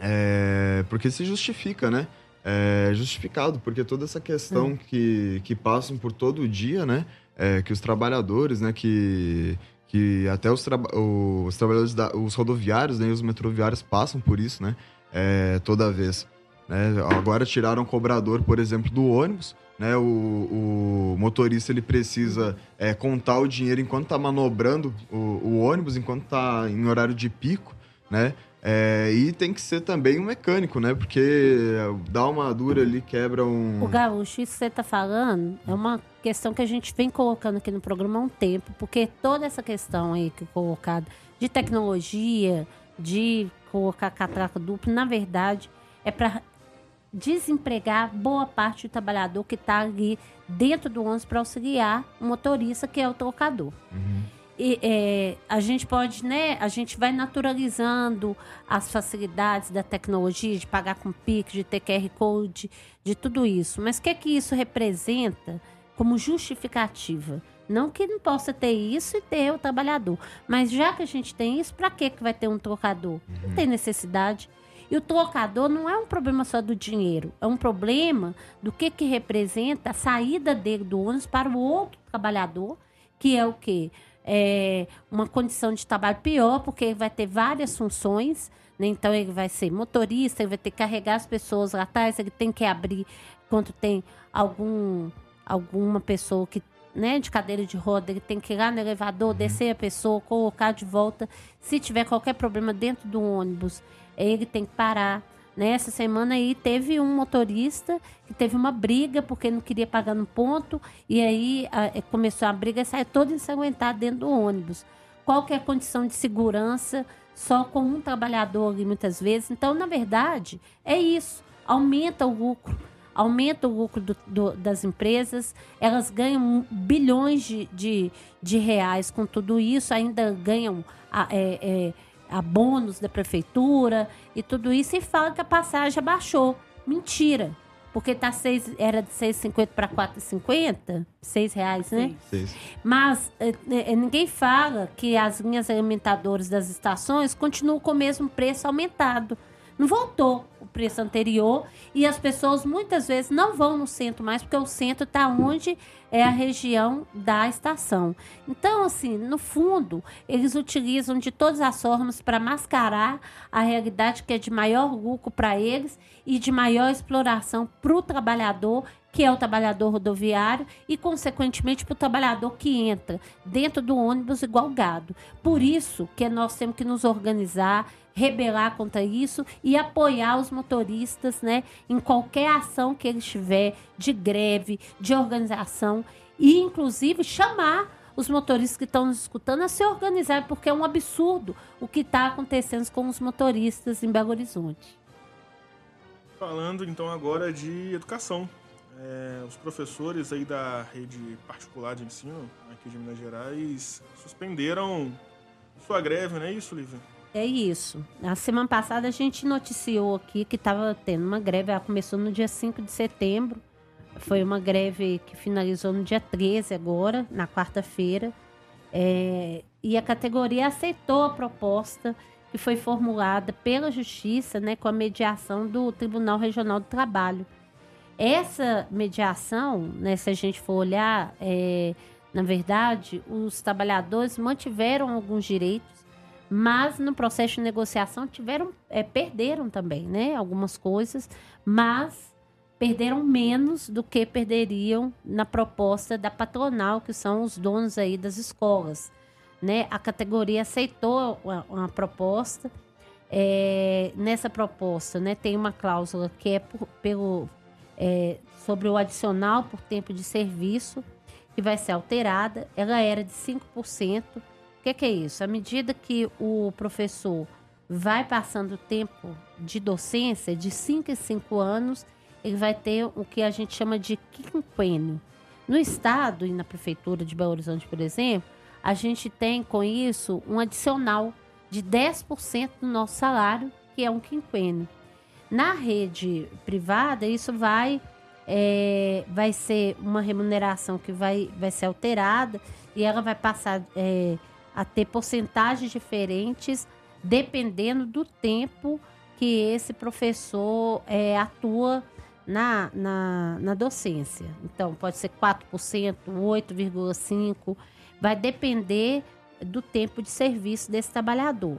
é, porque se justifica, né? É justificado, porque toda essa questão hum. que, que passam por todo o dia, né? é, que os trabalhadores, né, que, que até os, tra os trabalhadores, da, os rodoviários né, e os metroviários passam por isso, né, é, toda vez. Né? Agora tiraram o cobrador, por exemplo, do ônibus, né? O, o motorista ele precisa é, contar o dinheiro enquanto está manobrando o, o, ônibus, enquanto está em horário de pico, né? É, e tem que ser também um mecânico, né? Porque dá uma dura ali, quebra um. O gaúcho, isso que você está falando é uma questão que a gente vem colocando aqui no programa há um tempo, porque toda essa questão aí que colocada de tecnologia, de colocar catraca duplo, na verdade, é para desempregar boa parte do trabalhador que está ali dentro do ônibus para auxiliar o motorista, que é o trocador. Uhum. E, é, a gente pode, né? A gente vai naturalizando as facilidades da tecnologia, de pagar com PIX, de ter QR Code, de tudo isso. Mas o que é que isso representa como justificativa? Não que não possa ter isso e ter o trabalhador. Mas já que a gente tem isso, para que vai ter um trocador? Não uhum. tem necessidade. E o trocador não é um problema só do dinheiro, é um problema do que, que representa a saída dele do ônibus para o outro trabalhador, que é o quê? É, uma condição de trabalho pior, porque ele vai ter várias funções. Né? Então, ele vai ser motorista, ele vai ter que carregar as pessoas lá atrás, ele tem que abrir quando tem algum, alguma pessoa que né, de cadeira de roda, ele tem que ir lá no elevador, uhum. descer a pessoa, colocar de volta. Se tiver qualquer problema dentro do ônibus, ele tem que parar. Nessa semana aí teve um motorista que teve uma briga porque não queria pagar no ponto e aí a, é, começou a briga e saiu todo ensanguentado dentro do ônibus. Qual que é a condição de segurança só com um trabalhador muitas vezes? Então, na verdade, é isso. Aumenta o lucro, aumenta o lucro do, do, das empresas, elas ganham bilhões de, de, de, reais com tudo isso, ainda ganham é, é, a bônus da prefeitura e tudo isso e fala que a passagem abaixou. Mentira. Porque tá seis, era de 6,50 para 4,50, 6 reais, né? Sim. Mas é, ninguém fala que as linhas alimentadoras das estações continuam com o mesmo preço aumentado. Não voltou preço anterior e as pessoas muitas vezes não vão no centro mais porque o centro está onde é a região da estação. Então, assim, no fundo, eles utilizam de todas as formas para mascarar a realidade que é de maior lucro para eles e de maior exploração para o trabalhador que é o trabalhador rodoviário, e, consequentemente, para o trabalhador que entra dentro do ônibus igual gado. Por isso que nós temos que nos organizar, rebelar contra isso e apoiar os motoristas né, em qualquer ação que eles tiver de greve, de organização e, inclusive, chamar os motoristas que estão nos escutando a se organizar, porque é um absurdo o que está acontecendo com os motoristas em Belo Horizonte. Falando então agora de educação. É, os professores aí da rede particular de ensino aqui de Minas Gerais suspenderam sua greve, não é isso, Lívia? É isso. Na semana passada a gente noticiou aqui que estava tendo uma greve, ela começou no dia 5 de setembro. Foi uma greve que finalizou no dia 13 agora, na quarta-feira. É, e a categoria aceitou a proposta que foi formulada pela Justiça, né, com a mediação do Tribunal Regional do Trabalho. Essa mediação, né, se a gente for olhar, é, na verdade, os trabalhadores mantiveram alguns direitos mas no processo de negociação tiveram é, perderam também, né, algumas coisas, mas perderam menos do que perderiam na proposta da patronal, que são os donos aí das escolas. né, a categoria aceitou uma, uma proposta. É, nessa proposta, né, tem uma cláusula que é por, pelo, é, sobre o adicional por tempo de serviço, que vai ser alterada. Ela era de 5%. Que, que é isso? À medida que o professor vai passando o tempo de docência, de 5 em 5 anos, ele vai ter o que a gente chama de quinquênio. No Estado e na Prefeitura de Belo Horizonte, por exemplo, a gente tem com isso um adicional de 10% do nosso salário, que é um quinquênio. Na rede privada, isso vai, é, vai ser uma remuneração que vai, vai ser alterada e ela vai passar é, a ter porcentagens diferentes dependendo do tempo que esse professor é, atua na, na, na docência. Então, pode ser 4%, 8,5%, vai depender do tempo de serviço desse trabalhador.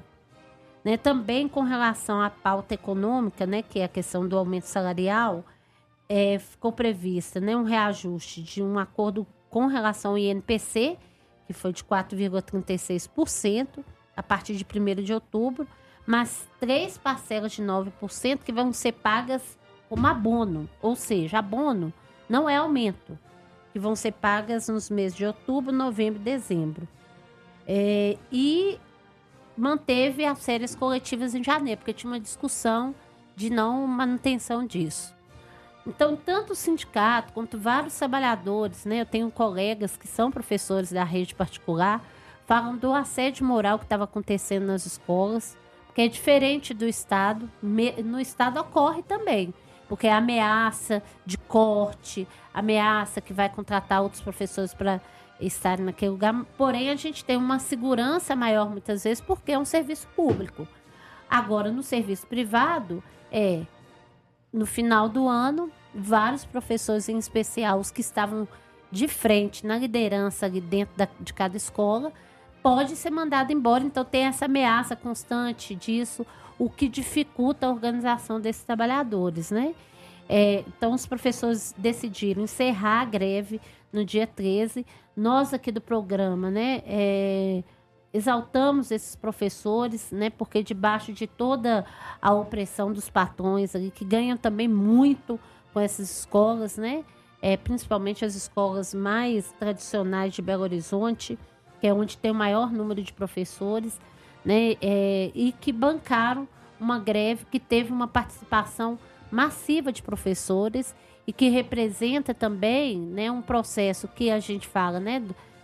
Né? Também com relação à pauta econômica, né, que é a questão do aumento salarial, é, ficou prevista né, um reajuste de um acordo com relação ao INPC, que foi de 4,36%, a partir de 1 de outubro, mas três parcelas de 9% que vão ser pagas como abono, ou seja, abono não é aumento, que vão ser pagas nos meses de outubro, novembro e dezembro. É, e manteve as férias coletivas em janeiro, porque tinha uma discussão de não manutenção disso. Então, tanto o sindicato quanto vários trabalhadores, né? Eu tenho colegas que são professores da rede particular, falam do assédio moral que estava acontecendo nas escolas, que é diferente do Estado. No Estado ocorre também, porque é ameaça de corte, ameaça que vai contratar outros professores para estarem naquele lugar. Porém, a gente tem uma segurança maior muitas vezes porque é um serviço público. Agora, no serviço privado, é no final do ano, vários professores, em especial os que estavam de frente na liderança ali dentro da, de cada escola, pode ser mandado embora. Então tem essa ameaça constante disso, o que dificulta a organização desses trabalhadores, né? É, então os professores decidiram encerrar a greve no dia 13. Nós aqui do programa, né? É, exaltamos esses professores, né? Porque debaixo de toda a opressão dos patrões ali, que ganham também muito com essas escolas, né? É, principalmente as escolas mais tradicionais de Belo Horizonte, que é onde tem o maior número de professores, né? É, e que bancaram uma greve que teve uma participação massiva de professores e que representa também, né, um processo que a gente fala, né,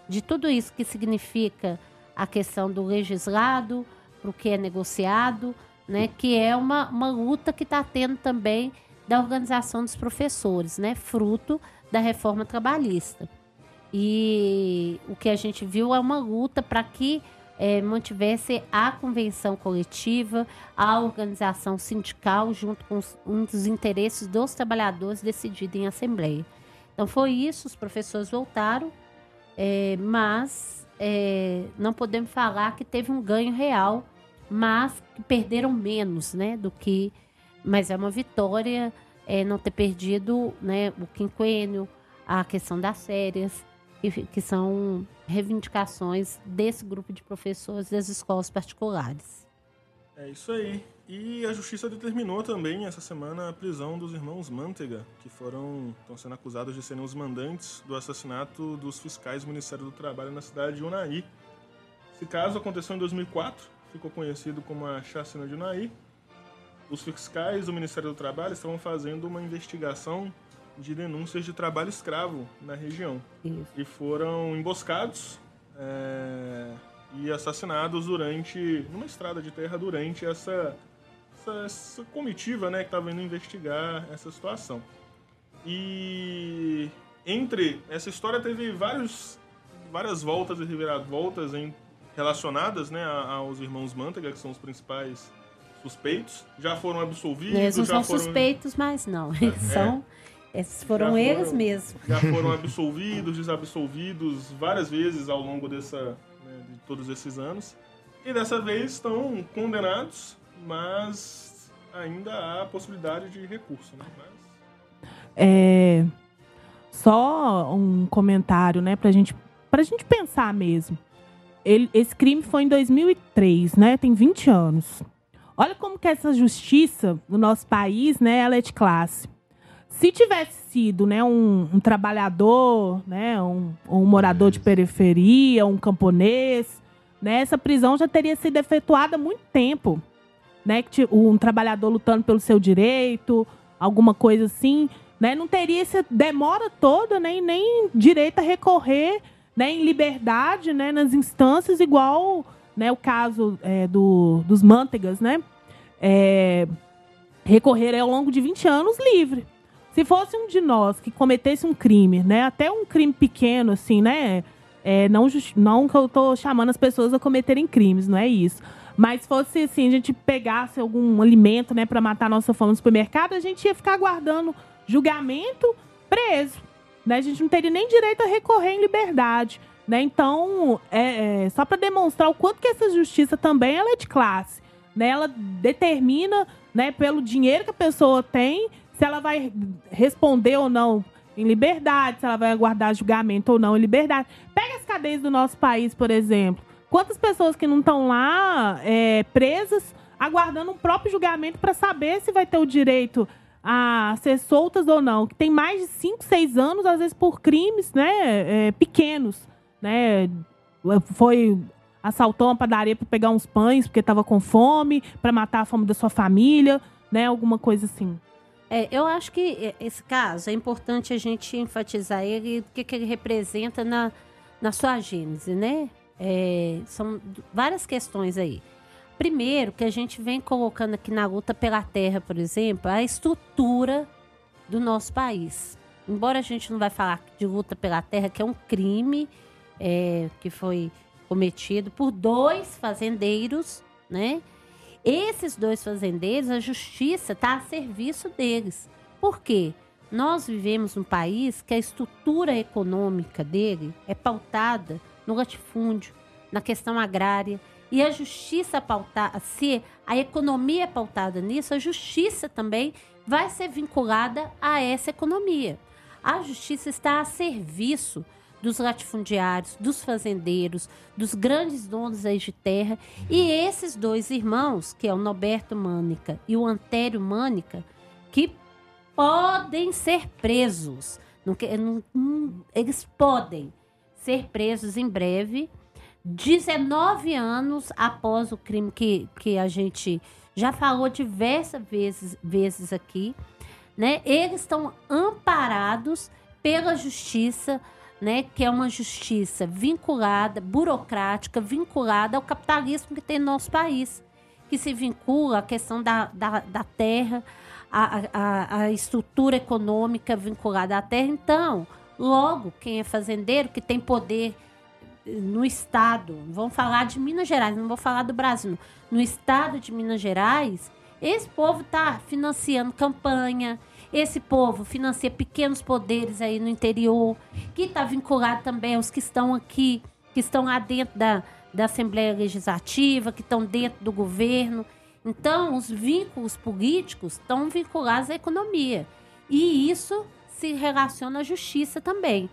de tudo isso que significa a questão do legislado para o que é negociado, né, que é uma, uma luta que está tendo também da organização dos professores, né, fruto da reforma trabalhista. E o que a gente viu é uma luta para que é, mantivesse a convenção coletiva, a organização sindical, junto com os, um dos interesses dos trabalhadores decidido em assembleia. Então foi isso, os professores voltaram, é, mas é, não podemos falar que teve um ganho real, mas perderam menos, né, do que. Mas é uma vitória é, não ter perdido, né, o quinquênio, a questão das férias, que, que são reivindicações desse grupo de professores das escolas particulares. É isso aí. E a justiça determinou também essa semana a prisão dos irmãos Mantega, que foram estão sendo acusados de serem os mandantes do assassinato dos fiscais do Ministério do Trabalho na cidade de Unai. Esse caso aconteceu em 2004, ficou conhecido como a chacina de Unai. Os fiscais do Ministério do Trabalho estavam fazendo uma investigação de denúncias de trabalho escravo na região Isso. e foram emboscados é, e assassinados durante numa estrada de terra durante essa essa, essa comitiva né, que estava indo investigar essa situação. E entre essa história teve vários, várias voltas e reviravoltas em, relacionadas né, aos irmãos Mantega, que são os principais suspeitos. Já foram absolvidos. Eles não já são foram... suspeitos, mas não. Eles É. são. Esses foram Já eles mesmos. Já foram absolvidos, desabsolvidos várias vezes ao longo dessa, né, de todos esses anos. E dessa vez estão condenados, mas ainda há possibilidade de recurso. Né? Mas... É, só um comentário, né, pra gente, pra gente pensar mesmo. ele, esse crime foi em 2003, né? Tem 20 anos. Olha como que essa justiça no nosso país, né, ela é de classe. Se tivesse sido, né, um, um trabalhador, né, um, um morador de periferia, um camponês, né, essa prisão já teria sido efetuada há muito tempo, né, um trabalhador lutando pelo seu direito, alguma coisa assim, né, não teria essa demora toda, né, nem direito a recorrer, né, em liberdade, né, nas instâncias igual, né, o caso é, do, dos mântegas, né, é, recorrer ao longo de 20 anos livre. Se fosse um de nós que cometesse um crime, né, até um crime pequeno, assim, né, é, não, não que eu tô chamando as pessoas a cometerem crimes, não é isso. Mas fosse assim, a gente pegasse algum alimento, né, para matar nossa fome no supermercado, a gente ia ficar aguardando julgamento preso. Né? A gente não teria nem direito a recorrer em liberdade. Né? Então, é, é só para demonstrar o quanto que essa justiça também ela é de classe. Né? Ela determina, né, pelo dinheiro que a pessoa tem, se ela vai responder ou não em liberdade, se ela vai aguardar julgamento ou não em liberdade. Pega as cadeias do nosso país, por exemplo. Quantas pessoas que não estão lá é, presas, aguardando um próprio julgamento para saber se vai ter o direito a ser soltas ou não, que tem mais de 5, 6 anos, às vezes por crimes né, é, pequenos. Né? Foi assaltou uma padaria para pegar uns pães porque estava com fome, para matar a fome da sua família, né? Alguma coisa assim. É, eu acho que esse caso é importante a gente enfatizar ele, o que, que ele representa na, na sua gênese, né? É, são várias questões aí. Primeiro, que a gente vem colocando aqui na luta pela terra, por exemplo, a estrutura do nosso país. Embora a gente não vai falar de luta pela terra, que é um crime é, que foi cometido por dois fazendeiros, né? Esses dois fazendeiros, a justiça está a serviço deles. Por quê? Nós vivemos num país que a estrutura econômica dele é pautada no latifúndio, na questão agrária. E a justiça pautada, se a economia é pautada nisso, a justiça também vai ser vinculada a essa economia. A justiça está a serviço dos latifundiários, dos fazendeiros, dos grandes donos aí de terra. E esses dois irmãos, que é o Norberto Mânica e o Antério Mânica, que podem ser presos. Não, não, eles podem ser presos em breve, 19 anos após o crime que, que a gente já falou diversas vezes, vezes aqui. Né? Eles estão amparados pela justiça né, que é uma justiça vinculada, burocrática, vinculada ao capitalismo que tem no nosso país, que se vincula à questão da, da, da terra, a, a, a estrutura econômica vinculada à terra. Então, logo, quem é fazendeiro, que tem poder no estado, vamos falar de Minas Gerais, não vou falar do Brasil, no estado de Minas Gerais, esse povo está financiando campanha, esse povo financia pequenos poderes aí no interior, que está vinculado também aos que estão aqui, que estão lá dentro da, da Assembleia Legislativa, que estão dentro do governo. Então, os vínculos políticos estão vinculados à economia. E isso se relaciona à justiça também.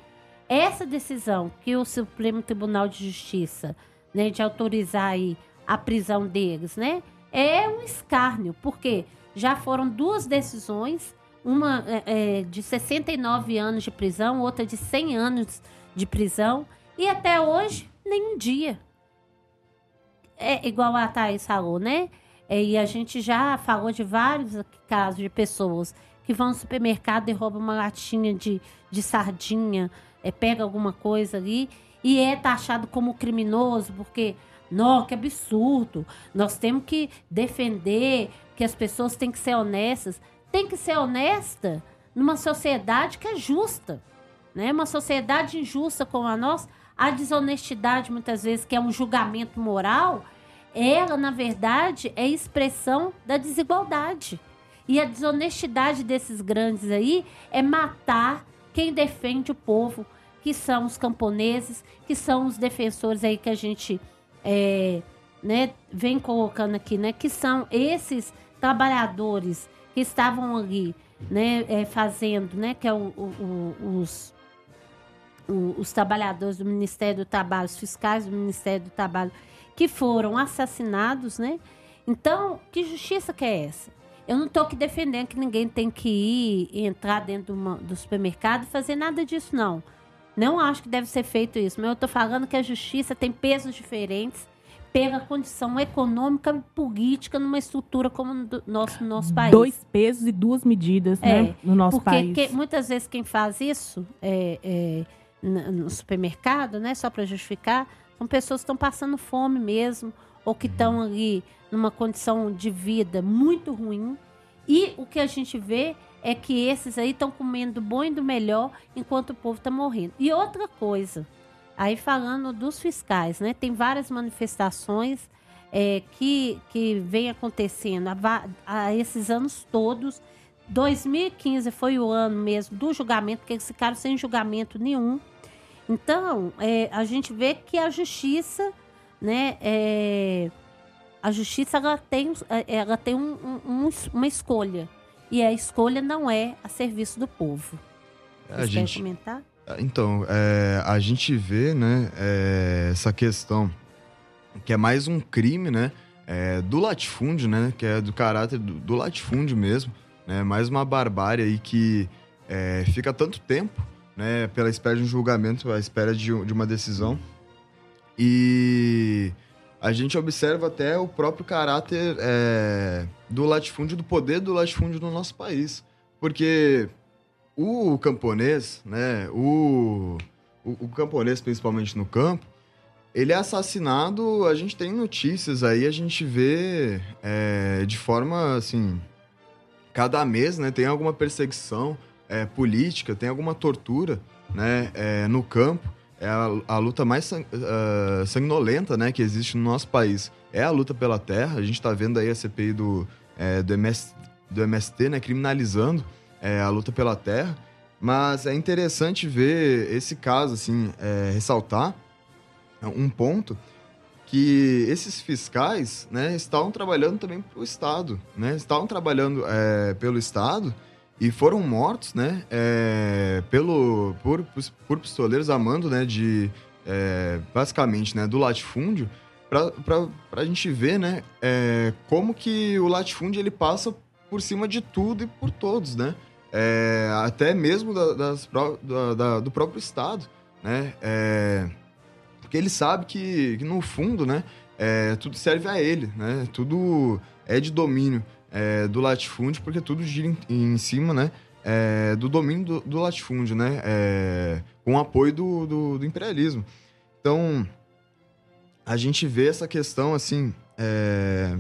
Essa decisão que o Supremo Tribunal de Justiça, né, de autorizar aí a prisão deles, né, é um escárnio, porque já foram duas decisões uma é, é de 69 anos de prisão, outra de 100 anos de prisão, e até hoje, nem um dia. É igual a Thaís falou, né? É, e a gente já falou de vários casos de pessoas que vão no supermercado e roubam uma latinha de, de sardinha, é, pega alguma coisa ali e é taxado como criminoso, porque, não, que absurdo, nós temos que defender que as pessoas têm que ser honestas tem que ser honesta numa sociedade que é justa. Né? Uma sociedade injusta como a nossa, a desonestidade, muitas vezes, que é um julgamento moral, ela, na verdade, é expressão da desigualdade. E a desonestidade desses grandes aí é matar quem defende o povo, que são os camponeses, que são os defensores aí que a gente é, né, vem colocando aqui, né? Que são esses trabalhadores que estavam ali, né, é, fazendo, né, que é o, o, os o, os trabalhadores do Ministério do Trabalho, os fiscais do Ministério do Trabalho, que foram assassinados, né? Então, que justiça que é essa? Eu não estou aqui defendendo que ninguém tem que ir e entrar dentro uma, do supermercado e fazer nada disso, não. Não acho que deve ser feito isso, mas eu estou falando que a justiça tem pesos diferentes pela condição econômica e política numa estrutura como no nosso, nosso país. Dois pesos e duas medidas, É, né? No nosso Porque país. que- muitas vezes quem faz isso é, é, no supermercado, né, só para justificar, são pessoas que estão passando fome mesmo, ou que estão ali numa condição de vida muito ruim. E o que a gente vê é que esses aí estão comendo do bom e do melhor enquanto o povo está morrendo. E outra coisa, aí falando dos fiscais, né? Tem várias manifestações é, que, que vem acontecendo há esses anos todos. 2015 foi o ano mesmo do julgamento, porque eles ficaram sem julgamento nenhum. Então, é, a gente vê que a justiça, né, é, a justiça ela tem, ela tem um- um- um- uma escolha. E a escolha não é a serviço do povo. A Vocês gente, querem comentar? Então, é, a gente vê, né, é, essa questão que é mais um crime, né, é, do latifúndio, né, que é do caráter do, do latifúndio mesmo, né, mais uma barbárie aí que fica tanto tempo, né, pela espera de um julgamento, à espera de, de uma decisão, e a gente observa até o próprio caráter é, do latifúndio, do poder do latifúndio no nosso país, porque o camponês, né, o, o, o camponês principalmente no campo, ele é assassinado, a gente tem notícias aí, a gente vê é, de forma, assim, cada mês, né, tem alguma perseguição é, política, tem alguma tortura, né, é, no campo. É a, a luta mais sang- ah, sanguinolenta, né, que existe no nosso país. É a luta pela terra, a gente tá vendo aí a CPI do, é, do, MS, do MST, né, criminalizando é, a luta pela terra. Mas é interessante ver esse caso, assim, é, ressaltar um ponto que esses fiscais, né, estavam trabalhando também para o Estado, né, estavam trabalhando pelo Estado e foram mortos, né, é, pelo por, por pistoleiros a mando, né, de é, basicamente, né, do latifúndio, para a gente ver, né, é, como que o latifúndio ele passa por cima de tudo e por todos, né, é, até mesmo da- das da- da- do próprio Estado, né, é, porque ele sabe que, que, no fundo, né, é, tudo serve a ele, né, tudo é de domínio é, do latifúndio, porque tudo gira em, em cima, né, é, do domínio do, do latifúndio, né, é, com o apoio do, do, do imperialismo. Então, a gente vê essa questão, assim, é,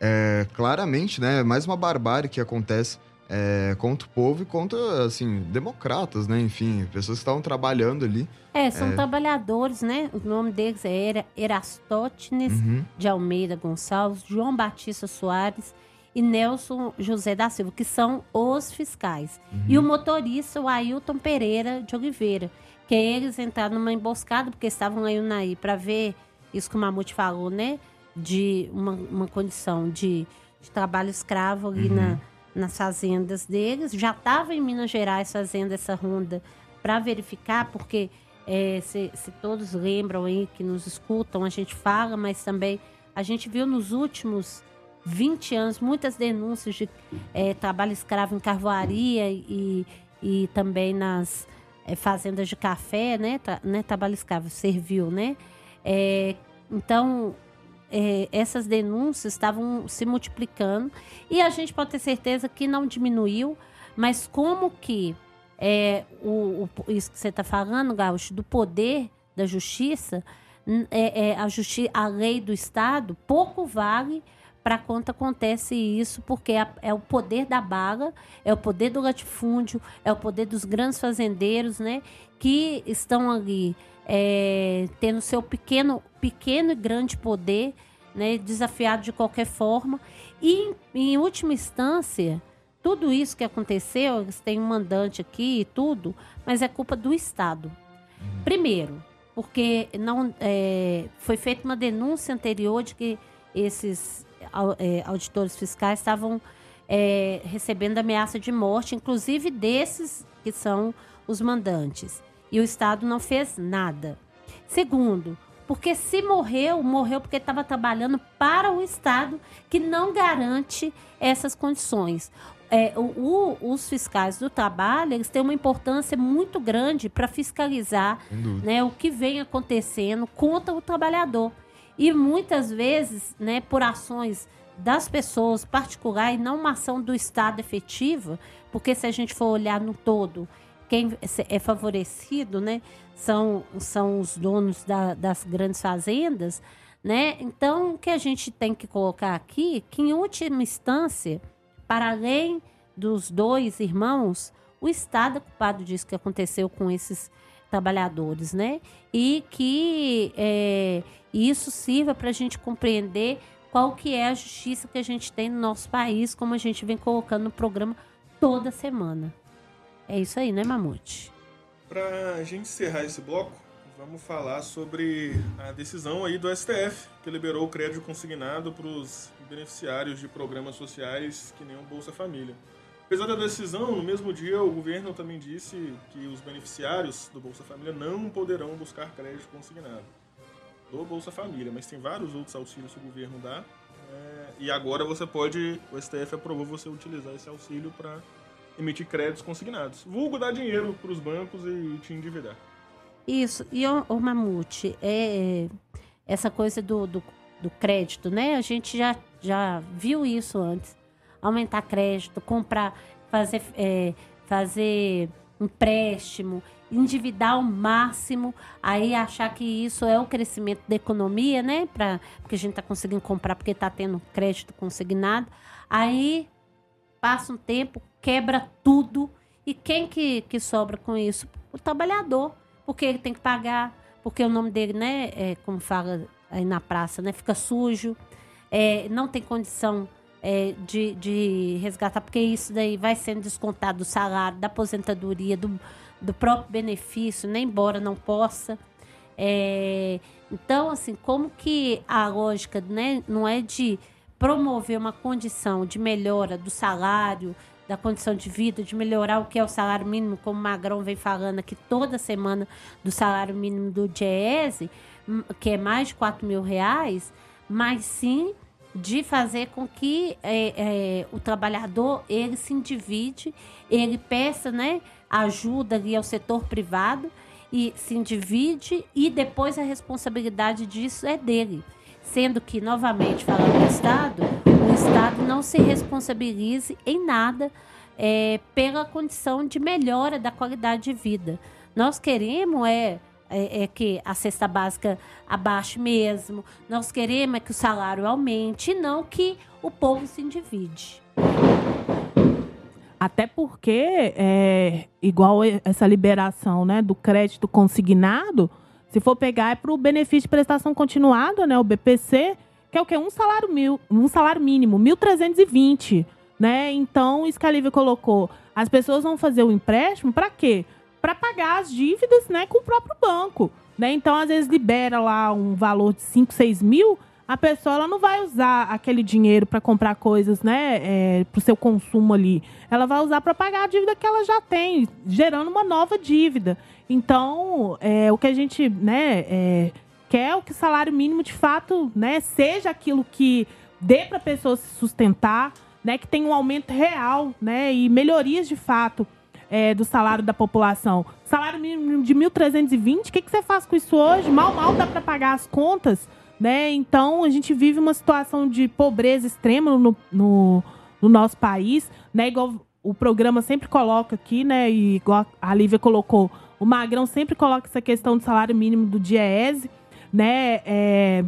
é, claramente, né, mais uma barbárie que acontece é, contra o povo e contra, assim, democratas, né, enfim, pessoas que estavam trabalhando ali. É, são É. trabalhadores, né? O nome deles é Era- Erastótenes Uhum. de Almeida Gonçalves, João Batista Soares e Nelson José da Silva, que são os fiscais. E o motorista, o Ailton Pereira de Oliveira, que eles entraram numa emboscada, porque estavam aí Unaí para ver isso que o Mamute falou, né? De uma, uma condição de, de trabalho escravo ali na, nas fazendas deles. Já estava em Minas Gerais fazendo essa ronda para verificar, porque é, se, se todos lembram aí que nos escutam, a gente fala, mas também a gente viu nos últimos 20 anos muitas denúncias de é, trabalho escravo em carvoaria e, e também nas é, fazendas de café, né? Tra, né? Trabalho escravo, serviu, né? É, então, é, essas denúncias estavam se multiplicando e a gente pode ter certeza que não diminuiu, mas como que é, o, o- isso que você está falando, Gaúcho, do poder da justiça, é, é, a, justi a lei do Estado pouco vale para quanto acontece isso, porque é, é o poder da bala, é o poder do latifúndio, é o poder dos grandes fazendeiros, né? Que estão ali é, tendo seu pequeno, pequeno e grande poder, né? Desafiado de qualquer forma. E, em última instância, tudo isso que aconteceu, têm um mandante aqui e tudo, mas é culpa do Estado. Primeiro, porque não é, foi feita uma denúncia anterior de que esses é, auditores fiscais estavam é, recebendo ameaça de morte, inclusive desses que são os mandantes. E o Estado não fez nada. Segundo, porque se morreu, morreu porque estava trabalhando para o Estado que não garante essas condições. É, o, o, os fiscais do trabalho eles têm uma importância muito grande para fiscalizar né, o que vem acontecendo contra o trabalhador. E muitas vezes, né, por ações das pessoas particulares, não uma ação do Estado efetiva, porque se a gente for olhar no todo, quem é favorecido, né, são, são os donos da, das grandes fazendas, né? Então, o que a gente tem que colocar aqui, que em última instância, para além dos dois irmãos, o Estado é culpado disso que aconteceu com esses trabalhadores, né? E que é, isso sirva para a gente compreender qual que é a justiça que a gente tem no nosso país, como a gente vem colocando no programa toda semana. É isso aí, né, Mamute? Para a gente encerrar esse bloco, vamos falar sobre a decisão aí do STF, que liberou o crédito consignado para os beneficiários de programas sociais que nem o Bolsa Família. Apesar da decisão, no mesmo dia o governo também disse que os beneficiários do Bolsa Família não poderão buscar crédito consignado do Bolsa Família, mas tem vários outros auxílios que o governo dá. É, e agora você pode, o STF aprovou você utilizar esse auxílio para emitir créditos consignados. Vulgo dar dinheiro para os bancos e te endividar. Isso. E o, o Mamute, é, essa coisa do, do, do, crédito, né? A gente já, já viu isso antes. Aumentar crédito, comprar, fazer, é, fazer empréstimo, endividar ao máximo, aí achar que isso é o crescimento da economia, né? Pra, porque a gente está conseguindo comprar porque está tendo crédito consignado. Aí passa um tempo, quebra tudo. E quem que, que sobra com isso? O trabalhador. Porque ele tem que pagar, porque o nome dele, né, é, como fala aí na praça, né, fica sujo, é, não tem condição é, de, de resgatar, porque isso daí vai sendo descontado do salário, da aposentadoria, do, do próprio benefício, nem embora não possa. É, então, assim, como que a lógica né, não é de promover uma condição de melhora do salário, da condição de vida, de melhorar o que é o salário mínimo, como o Magrão vem falando aqui toda semana do salário mínimo do DIEESE, hum, que é mais de 4 mil reais, mas sim de fazer com que é, é, o trabalhador ele se individe, ele peça né, ajuda ali ao setor privado e se individe e depois a responsabilidade disso é dele. Sendo que, novamente, falando do Estado, Estado não se responsabilize em nada é, pela condição de melhora da qualidade de vida. Nós queremos é, é, é, que a cesta básica abaixe mesmo, nós queremos é que o salário aumente e não que o povo se divide. Até porque, é, igual essa liberação né, do crédito consignado, se for pegar é para o benefício de prestação continuada, né, o BPC, que é o que? Um salário, mil, um salário mínimo, 1.320. Né? Então, isso que a Lívia colocou. As pessoas vão fazer o empréstimo para quê? Para pagar as dívidas né, com o próprio banco. Né? Então, às vezes, libera lá um valor de 5, 6 mil, a pessoa ela não vai usar aquele dinheiro para comprar coisas, né, é, para o seu consumo ali. Ela vai usar para pagar a dívida que ela já tem, gerando uma nova dívida. Então, é, o que a gente, né, é, quer que o salário mínimo de fato, né, seja aquilo que dê para a pessoa se sustentar, né, que tenha um aumento real, né, e melhorias de fato é, do salário da população. Salário mínimo de 1.320, o que, que você faz com isso hoje? Mal, mal dá para pagar as contas né? Então a gente vive uma situação de pobreza extrema no, no, no, nosso país, né? Igual o programa sempre coloca aqui, né? E igual a Lívia colocou, o Magrão sempre coloca essa questão do salário mínimo do DIEESE, né? É,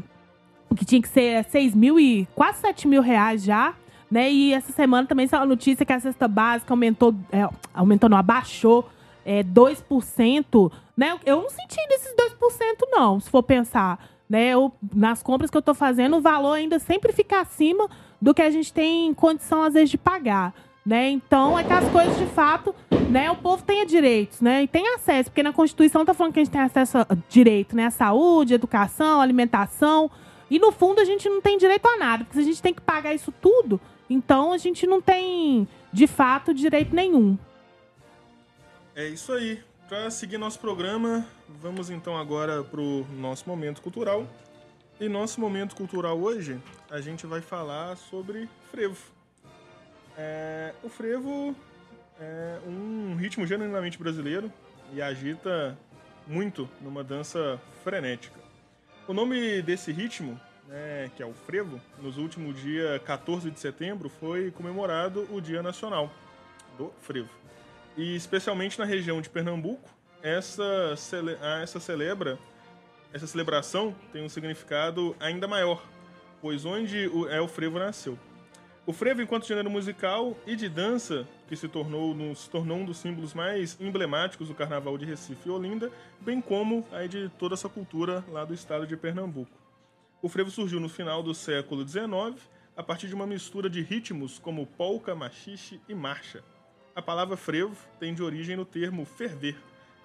que tinha que ser 6 mil e quase 7 mil reais já. Né? E essa semana também saiu a notícia que a cesta básica aumentou, é, aumentou não, abaixou é, 2%. Né? Eu não senti desses 2%, não, se for pensar né, eu, nas compras que eu estou fazendo, o valor ainda sempre fica acima do que a gente tem condição, às vezes, de pagar. Né? Então, é que as coisas, de fato, né, o povo tenha direitos, né? E tem acesso, porque na Constituição está falando que a gente tem acesso a direito, né? A saúde, educação, alimentação. E, no fundo, a gente não tem direito a nada, porque se a gente tem que pagar isso tudo, então a gente não tem, de fato, direito nenhum. É isso aí. para seguir nosso programa, vamos então agora para o nosso momento cultural. Em nosso momento cultural hoje, a gente vai falar sobre frevo. É, o frevo é um ritmo genuinamente brasileiro e agita muito numa dança frenética. O nome desse ritmo, né, que é o frevo, nos últimos dia 14 de setembro foi comemorado o Dia Nacional do Frevo. E especialmente na região de Pernambuco, essa, cele essa celebra essa celebração tem um significado ainda maior, pois onde é o frevo nasceu. O frevo, enquanto gênero musical e de dança, que se tornou, tornou um dos símbolos mais emblemáticos do Carnaval de Recife e Olinda, bem como aí de toda essa cultura lá do estado de Pernambuco. O frevo surgiu no final do século XIX, a partir de uma mistura de ritmos como polca, machixe e marcha. A palavra frevo tem de origem no termo ferver,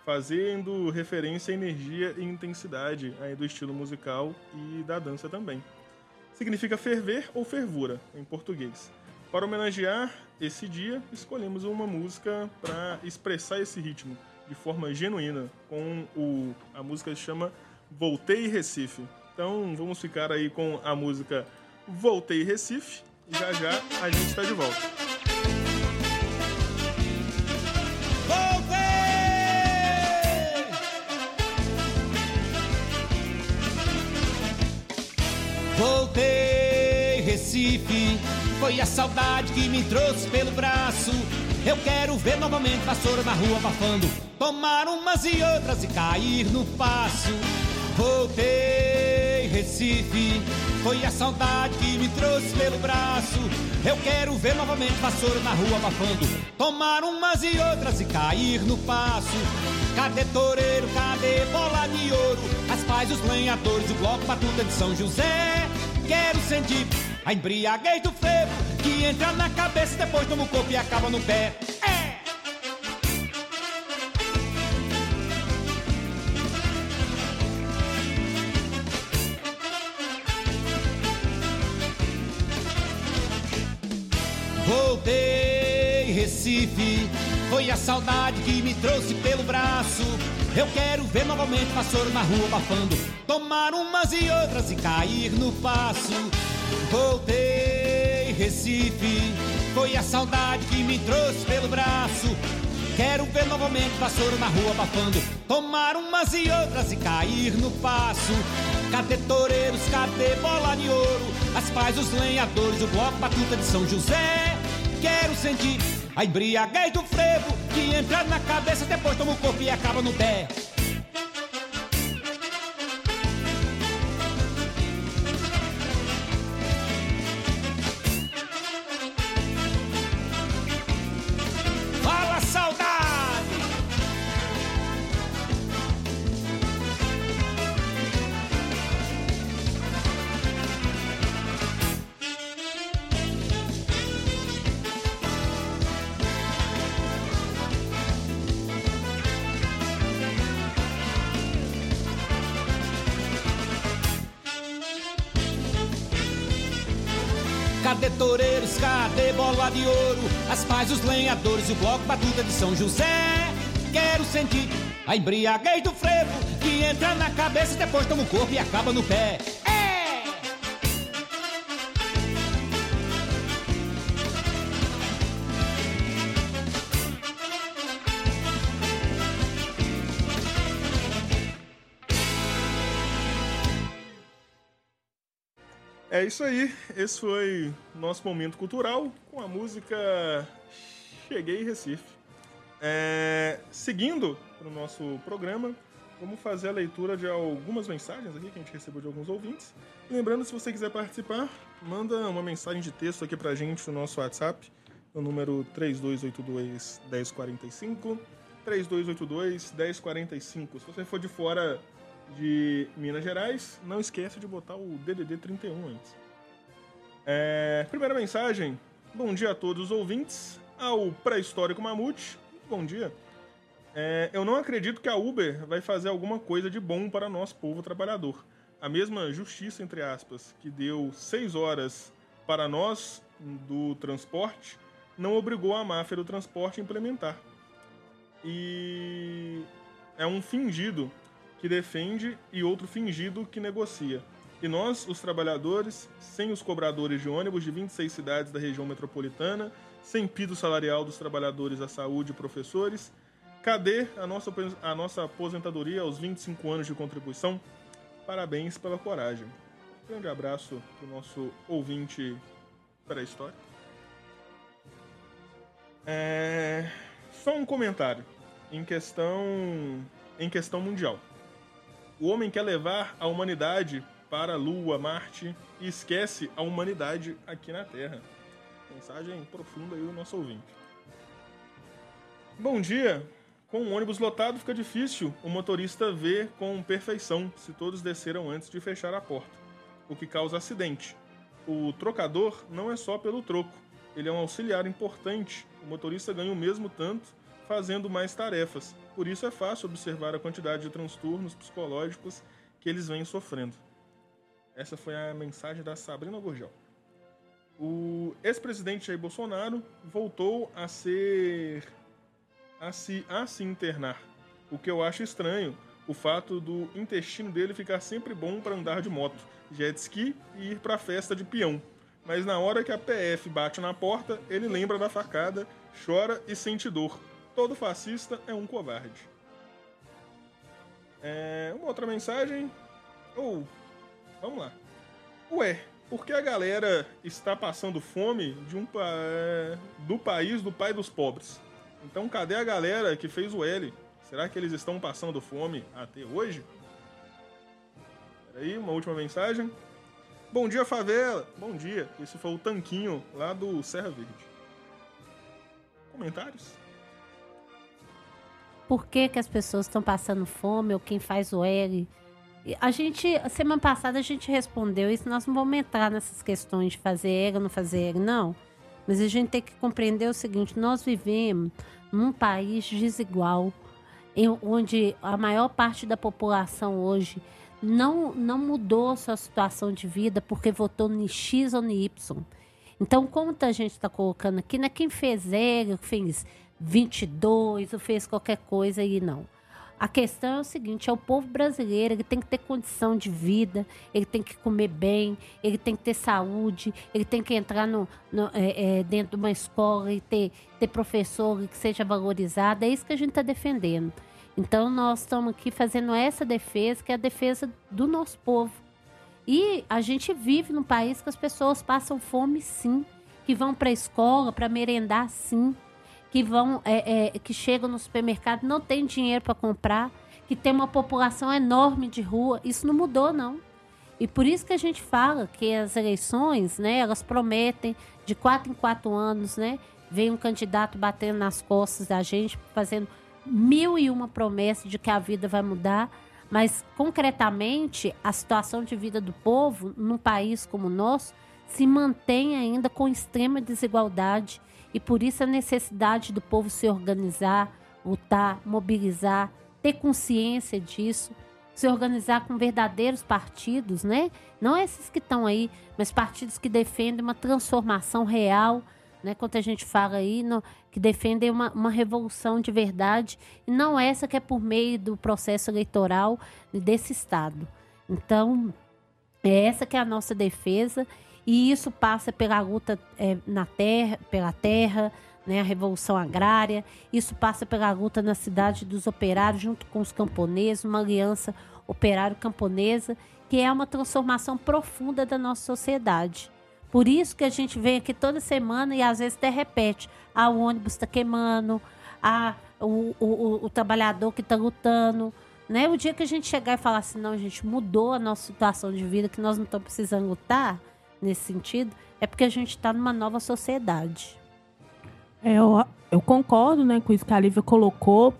fazendo referência à energia e intensidade aí do estilo musical e da dança também significa ferver ou fervura em português. Para homenagear esse dia, escolhemos uma música para expressar esse ritmo de forma genuína, com o a música se chama Voltei Recife. Então vamos ficar aí com a música Voltei Recife e já já a gente está de volta. Recife, foi a saudade que me trouxe pelo braço. Eu quero ver novamente vassoura na rua abafando, tomar umas e outras e cair no passo. Voltei, Recife, foi a saudade que me trouxe pelo braço. Eu quero ver novamente vassoura na rua abafando, tomar umas e outras e cair no passo. Cadê toureiro, cadê bola de ouro? As pais, os lenhadores, o bloco batuta de São José. Quero sentir a embriaguez do frevo que entra na cabeça, depois toma o corpo e acaba no pé. É! Voltei, Recife, foi a saudade que me trouxe pelo braço. Eu quero ver novamente vassoura na rua abafando, tomar umas e outras e cair no passo. Voltei, Recife, foi a saudade que me trouxe pelo braço. Quero ver novamente vassoura na rua abafando, tomar umas e outras e cair no passo. Cadê toureiros, cadê bola de ouro? As pais, os lenhadores, o bloco batuta de São José. Quero sentir a embriaguez do frevo que entra na cabeça, depois toma o corpo e acaba no pé. Cadê bola de ouro? As pais, os lenhadores e o bloco batuta de São José. Quero sentir a embriaguez do frevo que entra na cabeça, depois toma o corpo e acaba no pé. É isso aí, esse foi nosso momento cultural com a música Cheguei em Recife. É, seguindo para o nosso programa, vamos fazer a leitura de algumas mensagens aqui que a gente recebeu de alguns ouvintes. Lembrando, se você quiser participar, manda uma mensagem de texto aqui para a gente no nosso WhatsApp, no número 3282 1045. 3282 1045. Se você for de fora de Minas Gerais, não esqueça de botar o DDD 31 antes. É, primeira mensagem. Bom dia a todos os ouvintes. Ao pré-histórico Mamute. Bom dia. É, eu não acredito que a Uber vai fazer alguma coisa de bom para nosso povo trabalhador. A mesma justiça, entre aspas, que deu seis horas para nós do transporte, não obrigou a máfia do transporte a implementar. e é um fingido que defende e outro fingido que negocia. E nós, os trabalhadores, sem os cobradores de ônibus de 26 cidades da região metropolitana, sem piso salarial dos trabalhadores da saúde e professores, cadê a nossa, a nossa aposentadoria aos 25 anos de contribuição? Parabéns pela coragem. grande abraço para o nosso ouvinte pré-histórico. É... Só um comentário em questão, em questão mundial. O homem quer levar a humanidade para a Lua, Marte e esquece a humanidade aqui na Terra. Mensagem profunda aí do nosso ouvinte. Bom dia. Com um ônibus lotado fica difícil o motorista ver com perfeição se todos desceram antes de fechar a porta, o que causa acidente. O trocador não é só pelo troco, ele é um auxiliar importante. O motorista ganha o mesmo tanto fazendo mais tarefas. Por isso é fácil observar a quantidade de transtornos psicológicos que eles vêm sofrendo. Essa foi a mensagem da Sabrina Gurgel. O ex-presidente Jair Bolsonaro voltou a ser a se, a se internar, o que eu acho estranho, o fato do intestino dele ficar sempre bom para andar de moto, jet ski e ir para festa de peão. Mas na hora que a PF bate na porta, ele lembra da facada, chora e sente dor. Todo fascista é um covarde. É, uma outra mensagem. Ou, oh, vamos lá. Ué, por que a galera está passando fome de um, é, do país do pai dos pobres? Então, cadê a galera que fez o L? Será que eles estão passando fome até hoje? Peraí, uma última mensagem. Bom dia, favela. Bom dia. Esse foi o Tanquinho lá do Serra Verde. Comentários? Por que, que as pessoas estão passando fome ou quem faz o L? A gente, semana passada a gente respondeu isso, nós não vamos entrar nessas questões de fazer L ou não fazer L, não. Mas a gente tem que compreender o seguinte: nós vivemos num país desigual, onde a maior parte da população hoje não, não mudou sua situação de vida porque votou no X ou no Y. Então, como a gente está colocando aqui, não é quem fez L, fez 22 ou fez qualquer coisa aí, não. A questão é o seguinte: é o povo brasileiro, ele tem que ter condição de vida, ele tem que comer bem, ele tem que ter saúde, ele tem que entrar no, no é, é, dentro de uma escola e ter, ter professor que seja valorizado. É isso que a gente está defendendo. Então, nós estamos aqui fazendo essa defesa, que é a defesa do nosso povo. E a gente vive num país que as pessoas passam fome, sim, que vão para a escola para merendar, sim que vão, é, é, que chegam no supermercado, não tem dinheiro para comprar, que tem uma população enorme de rua. Isso não mudou, não. E por isso que a gente fala que as eleições, né, elas prometem de quatro em quatro anos, né, vem um candidato batendo nas costas da gente, fazendo mil e uma promessas de que a vida vai mudar, mas concretamente a situação de vida do povo num país como o nosso se mantém ainda com extrema desigualdade e por isso a necessidade do povo se organizar, lutar, mobilizar, ter consciência disso, se organizar com verdadeiros partidos, né? Não esses que estão aí, mas partidos que defendem uma transformação real, né? Quando a gente fala aí, no, que defendem uma, uma revolução de verdade, e não essa que é por meio do processo eleitoral desse Estado. Então, é essa que é a nossa defesa e isso passa pela luta é, na terra, pela terra, né, a revolução agrária. Isso passa pela luta na cidade dos operários junto com os camponeses, uma aliança operário-camponesa, que é uma transformação profunda da nossa sociedade. Por isso que a gente vem aqui toda semana e às vezes até repete: ah, o ônibus está queimando, ah, o, o, o trabalhador que está lutando. Né? O dia que a gente chegar e falar assim, não, a gente mudou a nossa situação de vida, que nós não estamos precisando lutar, nesse sentido, é porque a gente está numa nova sociedade. É, eu, eu concordo né, com isso que a Lívia colocou.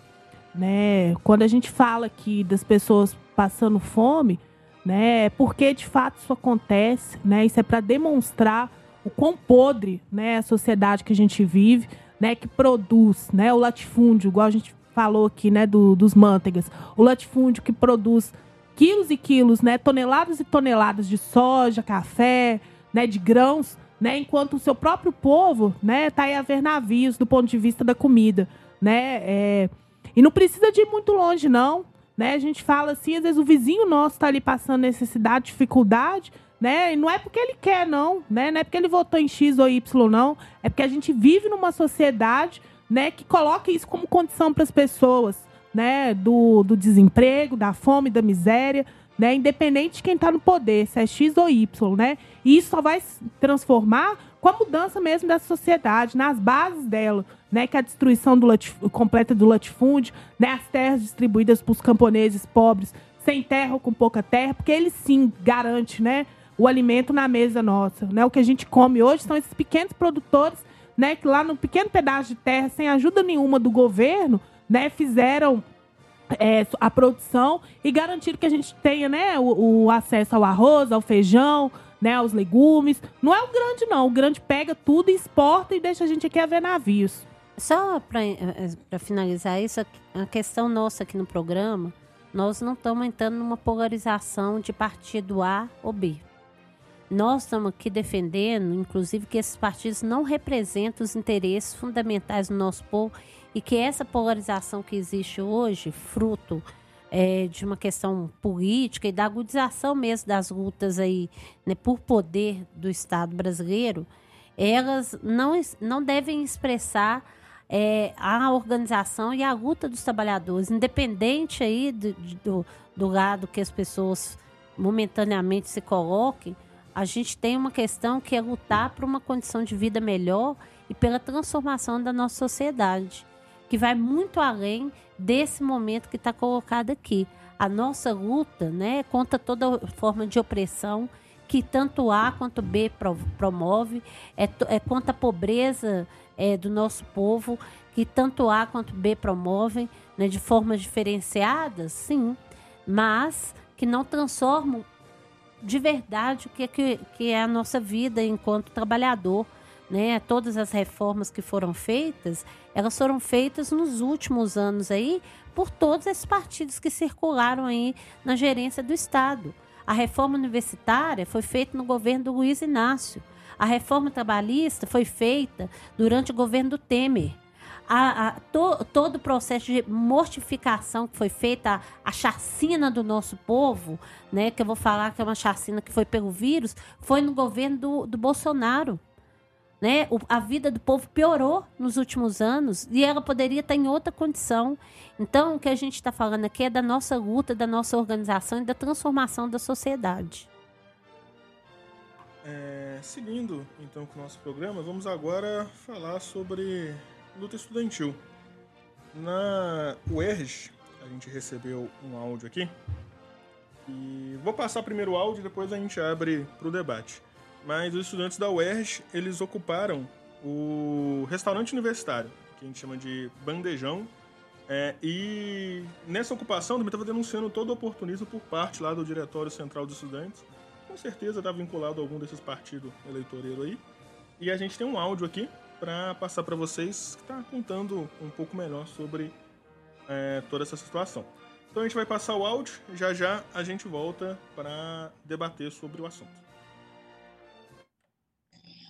Né, quando a gente fala aqui das pessoas passando fome, né, é porque de fato isso acontece, né, isso é para demonstrar o quão podre né, a sociedade que a gente vive, né, que produz né, o latifúndio, igual a gente falou aqui né, do, dos manteigas, o latifúndio que produz quilos e quilos, né, toneladas e toneladas de soja, café, né, de grãos, né, enquanto o seu próprio povo, né, tá aí a ver navios do ponto de vista da comida, né, é, E não precisa de ir muito longe, não. Né? A gente fala assim, às vezes o vizinho nosso está ali passando necessidade, dificuldade, né? E não é porque ele quer, não, né? Não é porque ele votou em X ou Y, não. É porque a gente vive numa sociedade, né, que coloca isso como condição para as pessoas, né? Do, do desemprego, da fome, da miséria, né? Independente de quem está no poder, se é X ou Y, né? E isso só vai se transformar com a mudança mesmo da sociedade, nas bases dela, né? Que é a destruição do completa do latifúndio, né? As terras distribuídas para os camponeses pobres, sem terra ou com pouca terra, porque ele sim garante, né? O alimento na mesa nossa, né? O que a gente come hoje são esses pequenos produtores, né? Que lá no pequeno pedaço de terra, sem ajuda nenhuma do governo, né? Fizeram é, a produção e garantiram que a gente tenha né, o, o, acesso ao arroz, ao feijão, né, aos legumes. Não é o grande, não. O grande pega tudo, exporta e deixa a gente aqui a ver navios. Só para eh, finalizar isso, a questão nossa aqui no programa, nós não estamos entrando numa polarização de partido A ou B. Nós estamos aqui defendendo, inclusive, que esses partidos não representam os interesses fundamentais do nosso povo e que essa polarização que existe hoje, fruto é, de uma questão política e da agudização mesmo das lutas aí, né, por poder do Estado brasileiro, elas não, não devem expressar é, a organização e a luta dos trabalhadores, independente aí do, do, do lado que as pessoas momentaneamente se coloquem, a gente tem uma questão que é lutar por uma condição de vida melhor e pela transformação da nossa sociedade, que vai muito além desse momento que está colocado aqui. A nossa luta né, contra toda forma de opressão que tanto A quanto B promove, é, é contra a pobreza é, do nosso povo, que tanto A quanto B promovem né, de formas diferenciadas, sim, mas que não transformam de verdade o que é, que, que é a nossa vida enquanto trabalhador. Né? Todas as reformas que foram feitas, elas foram feitas nos últimos anos aí por todos esses partidos que circularam aí na gerência do Estado. A reforma universitária foi feita no governo do Luiz Inácio. A reforma trabalhista foi feita durante o governo do Temer a, a to, todo o processo de mortificação que foi feita, a, a, chacina do nosso povo, né, que eu vou falar que é uma chacina que foi pelo vírus, foi no governo do, do Bolsonaro. Né? O, a vida do povo piorou nos últimos anos e ela poderia estar em outra condição. Então, o que a gente está falando aqui é da nossa luta, da nossa organização e da transformação da sociedade. É, seguindo então com o nosso programa, vamos agora falar sobre luta estudantil. Na UERJ, a gente recebeu um áudio aqui. E vou passar primeiro o áudio e depois a gente abre para o debate. Mas os estudantes da UERJ, eles ocuparam o restaurante universitário, que a gente chama de bandejão. É, e nessa ocupação também estava denunciando todo o oportunismo por parte lá do Diretório Central dos Estudantes. Com certeza está vinculado a algum desses partidos eleitoreiros aí. E a gente tem um áudio aqui para passar para vocês que está contando um pouco melhor sobre é, toda essa situação. Então a gente vai passar o áudio, já já a gente volta para debater sobre o assunto.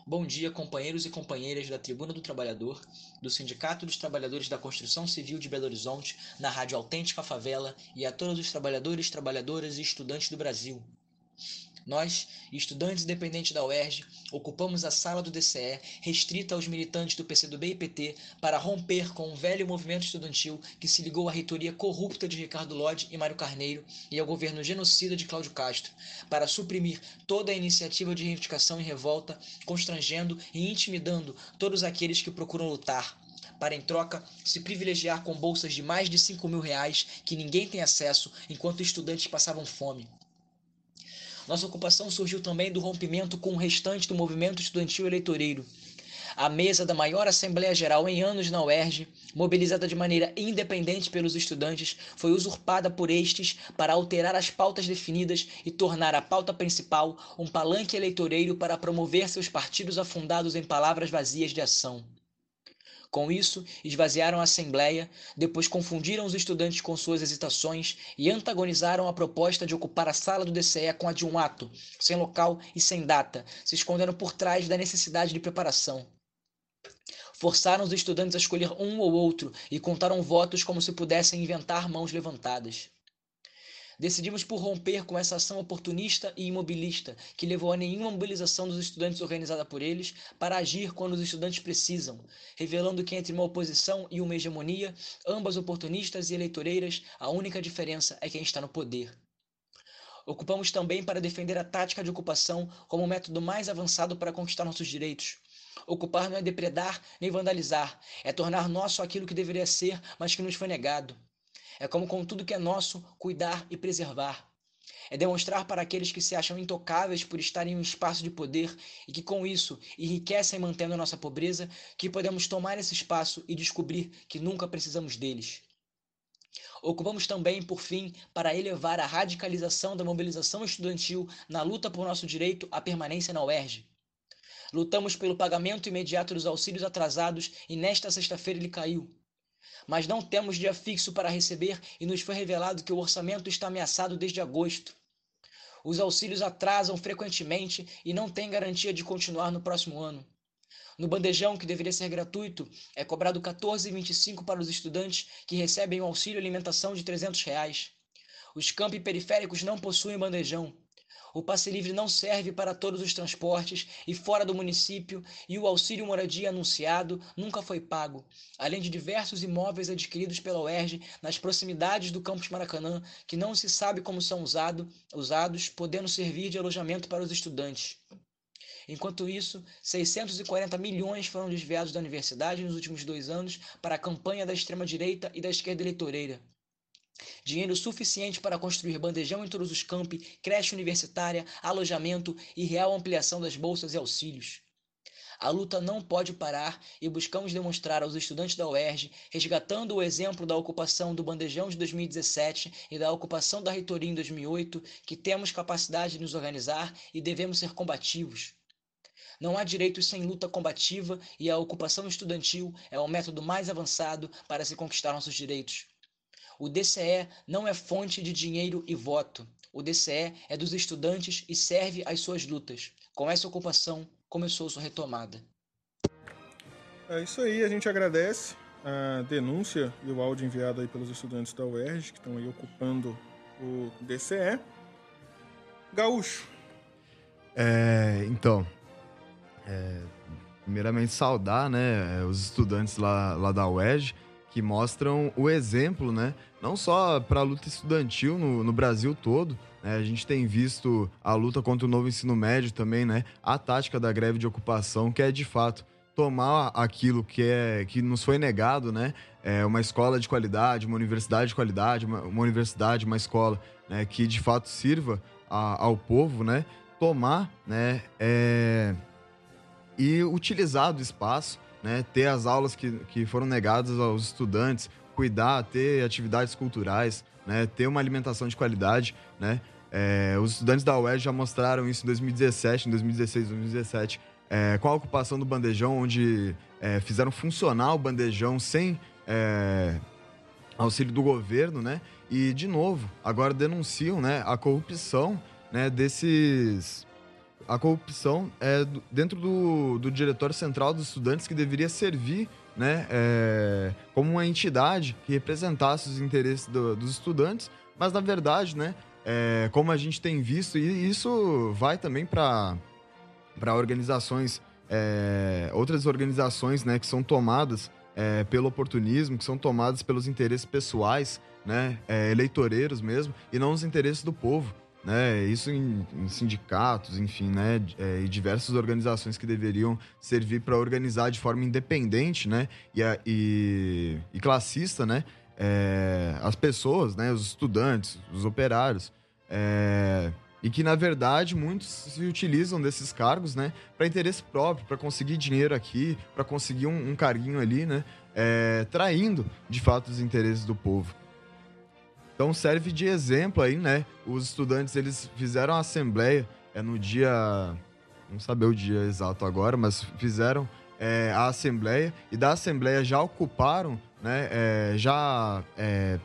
Bom dia, companheiros e companheiras da Tribuna do Trabalhador, do Sindicato dos Trabalhadores da Construção Civil de Belo Horizonte, na Rádio Autêntica Favela e a todos os trabalhadores, trabalhadoras e estudantes do Brasil. Nós, estudantes independentes da UERJ, ocupamos a sala do DCE, restrita aos militantes do PCdoB e PT, para romper com o velho movimento estudantil que se ligou à reitoria corrupta de Ricardo Lodge e Mário Carneiro e ao governo genocida de Cláudio Castro, para suprimir toda a iniciativa de reivindicação e revolta, constrangendo e intimidando todos aqueles que procuram lutar, para em troca se privilegiar com bolsas de mais de 5 mil reais que ninguém tem acesso enquanto estudantes passavam fome. Nossa ocupação surgiu também do rompimento com o restante do movimento estudantil eleitoreiro. A mesa da maior Assembleia Geral em anos na UERJ, mobilizada de maneira independente pelos estudantes, foi usurpada por estes para alterar as pautas definidas e tornar a pauta principal um palanque eleitoreiro para promover seus partidos afundados em palavras vazias de ação. Com isso, esvaziaram a Assembleia, depois confundiram os estudantes com suas hesitações e antagonizaram a proposta de ocupar a sala do DCE com a de um ato, sem local e sem data, se escondendo por trás da necessidade de preparação. Forçaram os estudantes a escolher um ou outro e contaram votos como se pudessem inventar mãos levantadas. Decidimos por romper com essa ação oportunista e imobilista, que levou a nenhuma mobilização dos estudantes organizada por eles, para agir quando os estudantes precisam, revelando que entre uma oposição e uma hegemonia, ambas oportunistas e eleitoreiras, a única diferença é quem está no poder. Ocupamos também para defender a tática de ocupação como o método mais avançado para conquistar nossos direitos. Ocupar não é depredar nem vandalizar, é tornar nosso aquilo que deveria ser, mas que nos foi negado. É como com tudo que é nosso, cuidar e preservar. É demonstrar para aqueles que se acham intocáveis por estarem em um espaço de poder e que com isso enriquecem mantendo a nossa pobreza, que podemos tomar esse espaço e descobrir que nunca precisamos deles. Ocupamos também, por fim, para elevar a radicalização da mobilização estudantil na luta por nosso direito à permanência na UERJ. Lutamos pelo pagamento imediato dos auxílios atrasados e nesta sexta-feira ele caiu. Mas não temos dia fixo para receber e nos foi revelado que o orçamento está ameaçado desde agosto. Os auxílios atrasam frequentemente e não têm garantia de continuar no próximo ano. No bandejão, que deveria ser gratuito, é cobrado R$ 14,25 para os estudantes que recebem o auxílio alimentação de 300 reais. Os campi periféricos não possuem bandejão. O passe livre não serve para todos os transportes e fora do município, e o auxílio moradia anunciado nunca foi pago, além de diversos imóveis adquiridos pela UERJ nas proximidades do campus Maracanã, que não se sabe como são usado, usados, podendo servir de alojamento para os estudantes. Enquanto isso, 640 milhões foram desviados da universidade nos últimos dois anos para a campanha da extrema-direita e da esquerda eleitoreira. Dinheiro suficiente para construir bandejão em todos os campi, creche universitária, alojamento e real ampliação das bolsas e auxílios. A luta não pode parar e buscamos demonstrar aos estudantes da UERJ, resgatando o exemplo da ocupação do bandejão de 2017 e da ocupação da reitoria em 2008, que temos capacidade de nos organizar e devemos ser combativos. Não há direitos sem luta combativa e a ocupação estudantil é o método mais avançado para se conquistar nossos direitos. O DCE não é fonte de dinheiro e voto. O DCE é dos estudantes e serve às suas lutas. Com essa ocupação, começou sua retomada. É isso aí, a gente agradece a denúncia e o áudio enviado aí pelos estudantes da UERJ, que estão aí ocupando o DCE. Gaúcho. É, então, é, primeiramente saudar né, os estudantes lá, lá da UERJ, que mostram o exemplo, né? Não só para a luta estudantil no, no Brasil todo, né? a gente tem visto a luta contra o novo ensino médio também, né? A tática da greve de ocupação, que é de fato tomar aquilo que é que nos foi negado, né? É uma escola de qualidade, uma universidade de qualidade, uma, uma universidade, uma escola, né? Que de fato sirva a, ao povo, né? Tomar, né? É, e utilizar do espaço né, ter as aulas que, que foram negadas aos estudantes, cuidar, ter atividades culturais, né, ter uma alimentação de qualidade, né. É, os estudantes da UERJ já mostraram isso em 2017, em 2016, 2017, é, com a ocupação do bandejão, onde é, fizeram funcionar o bandejão sem é, auxílio do governo, né? E, de novo, agora denunciam né, a corrupção né, desses a corrupção é dentro do, do Diretório Central dos Estudantes que deveria servir né, é, como uma entidade que representasse os interesses do, dos estudantes, mas na verdade, né, é, como a gente tem visto, e isso vai também para organizações, é, outras organizações né, que são tomadas é, pelo oportunismo, que são tomadas pelos interesses pessoais, né, é, eleitoreiros mesmo, e não os interesses do povo né? Isso em, em sindicatos, enfim, né? É, e diversas organizações que deveriam servir para organizar de forma independente, né? E, e, e classista, né? É, as pessoas, né? Os estudantes, os operários. É, e que na verdade muitos se utilizam desses cargos, né, para interesse próprio, para conseguir dinheiro aqui, para conseguir um, um, carguinho ali, né, é, traindo de fato os interesses do povo. Então serve de exemplo aí, né? Os estudantes eles fizeram a assembleia é no dia, não saber o dia exato agora, mas fizeram é, a assembleia e da assembleia já ocuparam, né? É, já é,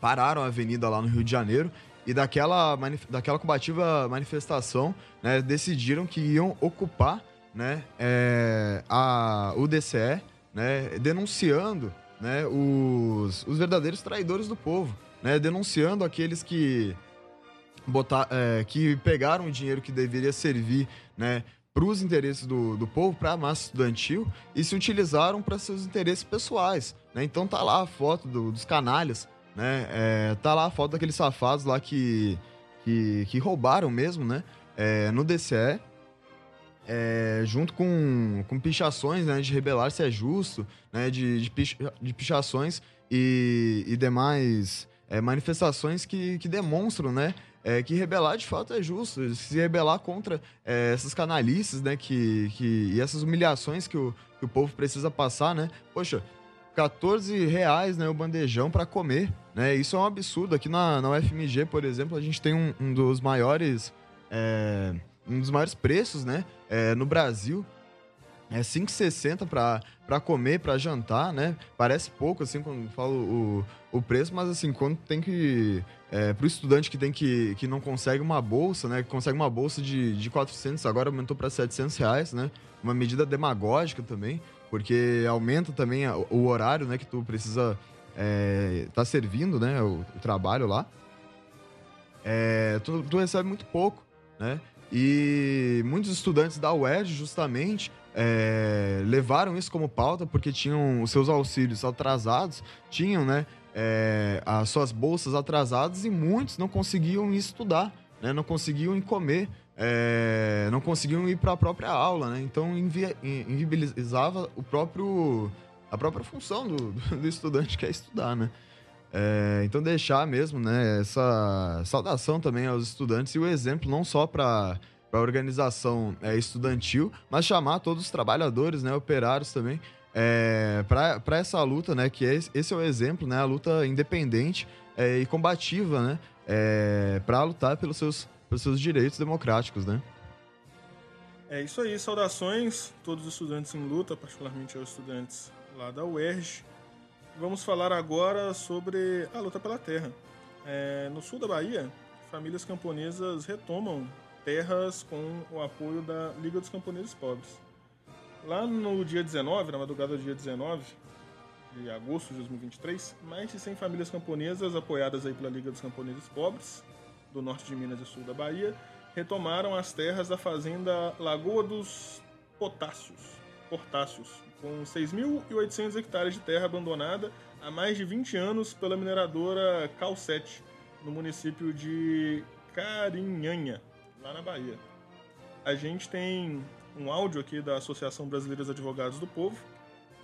pararam a avenida lá no Rio de Janeiro e daquela, daquela combativa manifestação, né, decidiram que iam ocupar né, é, a, o DCE né, denunciando né, os, os verdadeiros traidores do povo, né, denunciando aqueles que, botar, é, que pegaram o dinheiro que deveria servir né, para os interesses do, do povo, para a massa estudantil, e se utilizaram para seus interesses pessoais. Né? Então tá lá a foto do, dos canalhas, né? É, tá lá a foto daqueles safados lá que, que, que roubaram mesmo, né? É, no DCE, é, junto com, com pichações né, de rebelar se é justo, né, de, de, pich, de pichações e, e demais é, manifestações que, que demonstram né, é, que rebelar de fato é justo, se rebelar contra é, essas canalices né, que, que, e essas humilhações que o, que o povo precisa passar, né? Poxa, 14 reais né, o bandejão para comer, né? Isso é um absurdo. Aqui na, na UFMG, por exemplo, a gente tem um, um dos maiores... É, um dos maiores preços, né? É, no Brasil. É 5,60 para comer, para jantar, né? Parece pouco, assim, quando falo o, o preço, mas, assim, quando tem que... É, para o estudante que tem que, que não consegue uma bolsa, né? Que consegue uma bolsa de, de 400, agora aumentou para 700 reais, né? Uma medida demagógica também, porque aumenta também o horário, né? Que tu precisa é, tá servindo, né? O, o trabalho lá. É, tu, tu recebe muito pouco, né? E muitos estudantes da UERJ, justamente, é, levaram isso como pauta porque tinham os seus auxílios atrasados, tinham né, é, as suas bolsas atrasadas e muitos não conseguiam estudar, né, não conseguiam comer, é, não conseguiam ir para a própria aula. Né, então, invi inviabilizava o próprio, a própria função do, do estudante que é estudar. Né? É, então deixar mesmo, né, essa saudação também aos estudantes e o exemplo não só para a organização é, estudantil, mas chamar todos os trabalhadores, né, operários também, é, para essa luta, né, que é, esse é o exemplo, né, a luta independente é, e combativa, né, é, para lutar pelos seus, pelos seus direitos democráticos, né. É isso aí, saudações todos os estudantes em luta, particularmente aos estudantes lá da UERJ, Vamos falar agora sobre a luta pela terra. É, no sul da Bahia, famílias camponesas retomam terras com o apoio da Liga dos Camponeses Pobres. Lá no dia 19, na madrugada do dia 19 de agosto de 2023, mais de 100 famílias camponesas apoiadas aí pela Liga dos Camponeses Pobres, do norte de Minas e sul da Bahia, retomaram as terras da fazenda Lagoa dos Potássios, Portácios, com 6.800 hectares de terra abandonada há mais de 20 anos pela mineradora Cal7, no município de Carinhanha, lá na Bahia. A gente tem um áudio aqui da Associação Brasileira dos Advogados do Povo,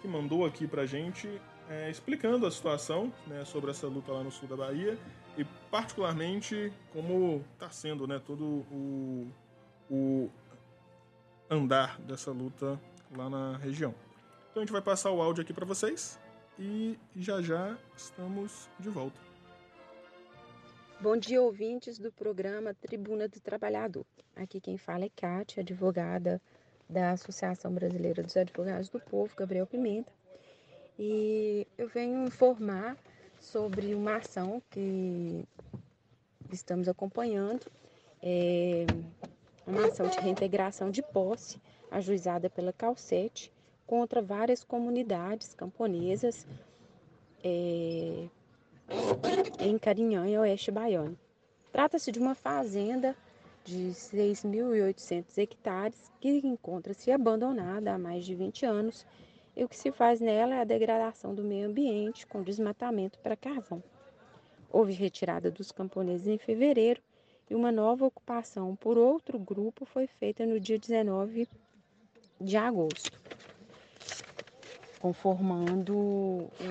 que mandou aqui pra gente é, explicando a situação né, sobre essa luta lá no sul da Bahia e particularmente como está sendo né, todo o, o andar dessa luta lá na região. Então a gente vai passar o áudio aqui para vocês e já já estamos de volta. Bom dia, ouvintes do programa Tribuna do Trabalhador. Aqui quem fala é Kátia, advogada da Associação Brasileira dos Advogados do Povo, Gabriel Pimenta. E eu venho informar sobre uma ação que estamos acompanhando, é uma ação de reintegração de posse ajuizada pela Calcete contra várias comunidades camponesas é, em Carinhã, Oeste Baiano. Trata-se de uma fazenda de 6.800 hectares que encontra-se abandonada há mais de 20 anos e o que se faz nela é a degradação do meio ambiente com desmatamento para carvão. Houve retirada dos camponeses em fevereiro e uma nova ocupação por outro grupo foi feita no dia 19 de agosto conformando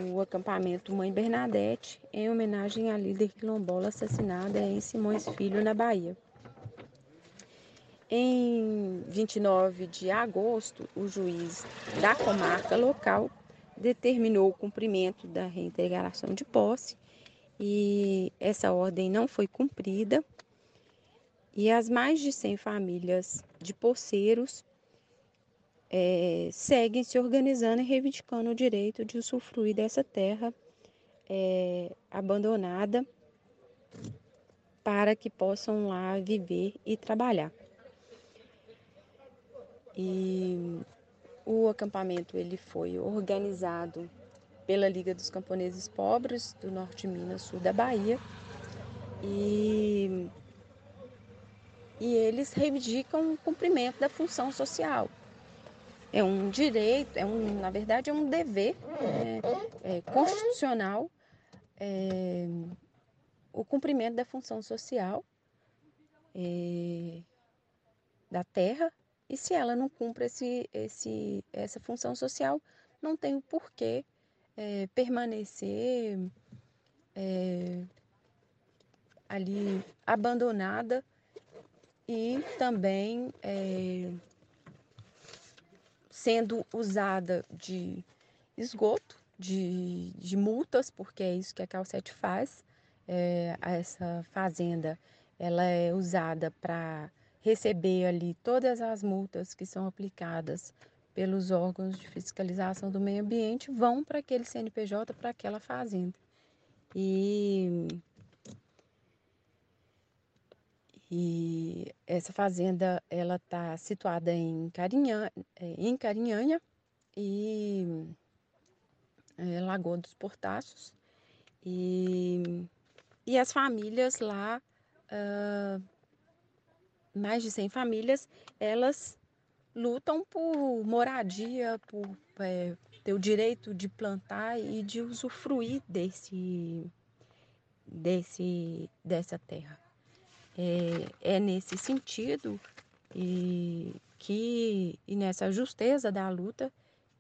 o acampamento Mãe Bernadette em homenagem à líder quilombola assassinada em Simões Filho, na Bahia. Em 29 de agosto, o juiz da comarca local determinou o cumprimento da reintegração de posse e essa ordem não foi cumprida. E as mais de 100 famílias de poceiros é, seguem se organizando e reivindicando o direito de usufruir dessa terra é, abandonada para que possam lá viver e trabalhar. E o acampamento ele foi organizado pela Liga dos Camponeses Pobres do Norte de Minas, Sul da Bahia. E, e eles reivindicam o cumprimento da função social. É um direito, é um, na verdade, é um dever é, é, constitucional é, o cumprimento da função social é, da terra e se ela não cumpre esse, esse, essa função social, não tem o porquê é, permanecer é, ali abandonada e também sendo usada de esgoto, de, de multas, porque é isso que a Calcete faz. É, essa fazenda ela é usada para receber ali todas as multas que são aplicadas pelos órgãos de fiscalização do meio ambiente vão para aquele CNPJ, para aquela fazenda. E, e essa fazenda ela está situada em Carinha, é, em Carinhanha e é, Lagoa dos Portaços. E, e as famílias lá uh, mais de 100 famílias, elas lutam por moradia, por é, ter o direito de plantar e de usufruir desse, desse, dessa terra. É, é nesse sentido e que e nessa justeza da luta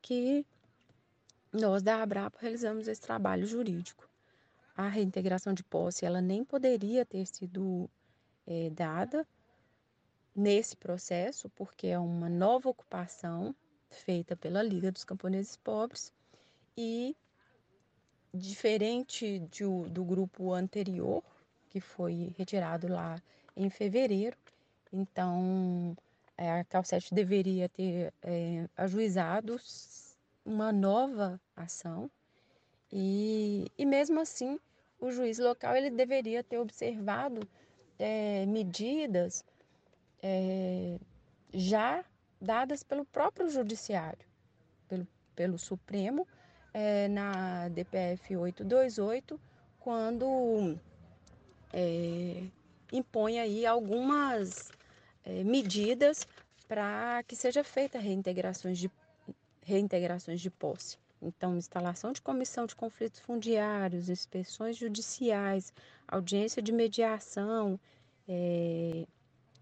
que nós da Abrapa realizamos esse trabalho jurídico. A reintegração de posse ela nem poderia ter sido é, dada nesse processo, porque é uma nova ocupação feita pela Liga dos Camponeses Pobres e diferente de, do grupo anterior, que foi retirado lá em fevereiro, então é, a Calcete deveria ter é, ajuizado uma nova ação. E, e mesmo assim o juiz local ele deveria ter observado é, medidas é, já dadas pelo próprio Judiciário, pelo, pelo Supremo, é, na DPF 828, quando é, impõe aí algumas é, medidas para que seja feita reintegrações de, reintegrações de posse. Então, instalação de comissão de conflitos fundiários, inspeções judiciais, audiência de mediação, é,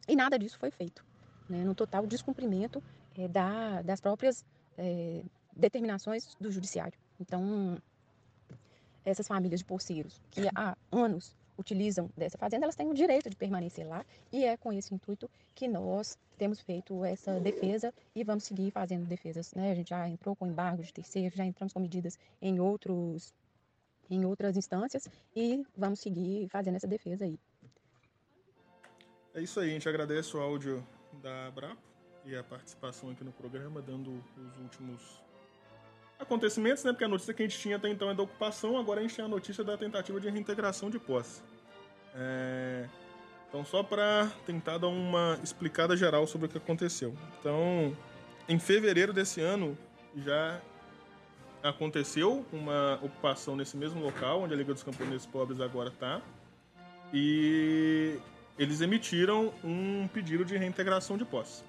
e nada disso foi feito, né, no total descumprimento é, da, das próprias é, determinações do judiciário. Então, essas famílias de poceiros que há anos utilizam dessa fazenda, elas têm o direito de permanecer lá e é com esse intuito que nós temos feito essa defesa e vamos seguir fazendo defesas. Né? A gente já entrou com embargo de terceiro, já entramos com medidas em outros em outras instâncias e vamos seguir fazendo essa defesa aí. É isso aí, a gente agradece o áudio da Abrapo e a participação aqui no programa, dando os últimos acontecimentos, né? Porque a notícia que a gente tinha até então é da ocupação, agora a gente tem a notícia da tentativa de reintegração de posse. É... Então, só para tentar dar uma explicada geral sobre o que aconteceu. Então, em fevereiro desse ano, já aconteceu uma ocupação nesse mesmo local, onde a Liga dos Camponeses Pobres agora está. E eles emitiram um pedido de reintegração de posse.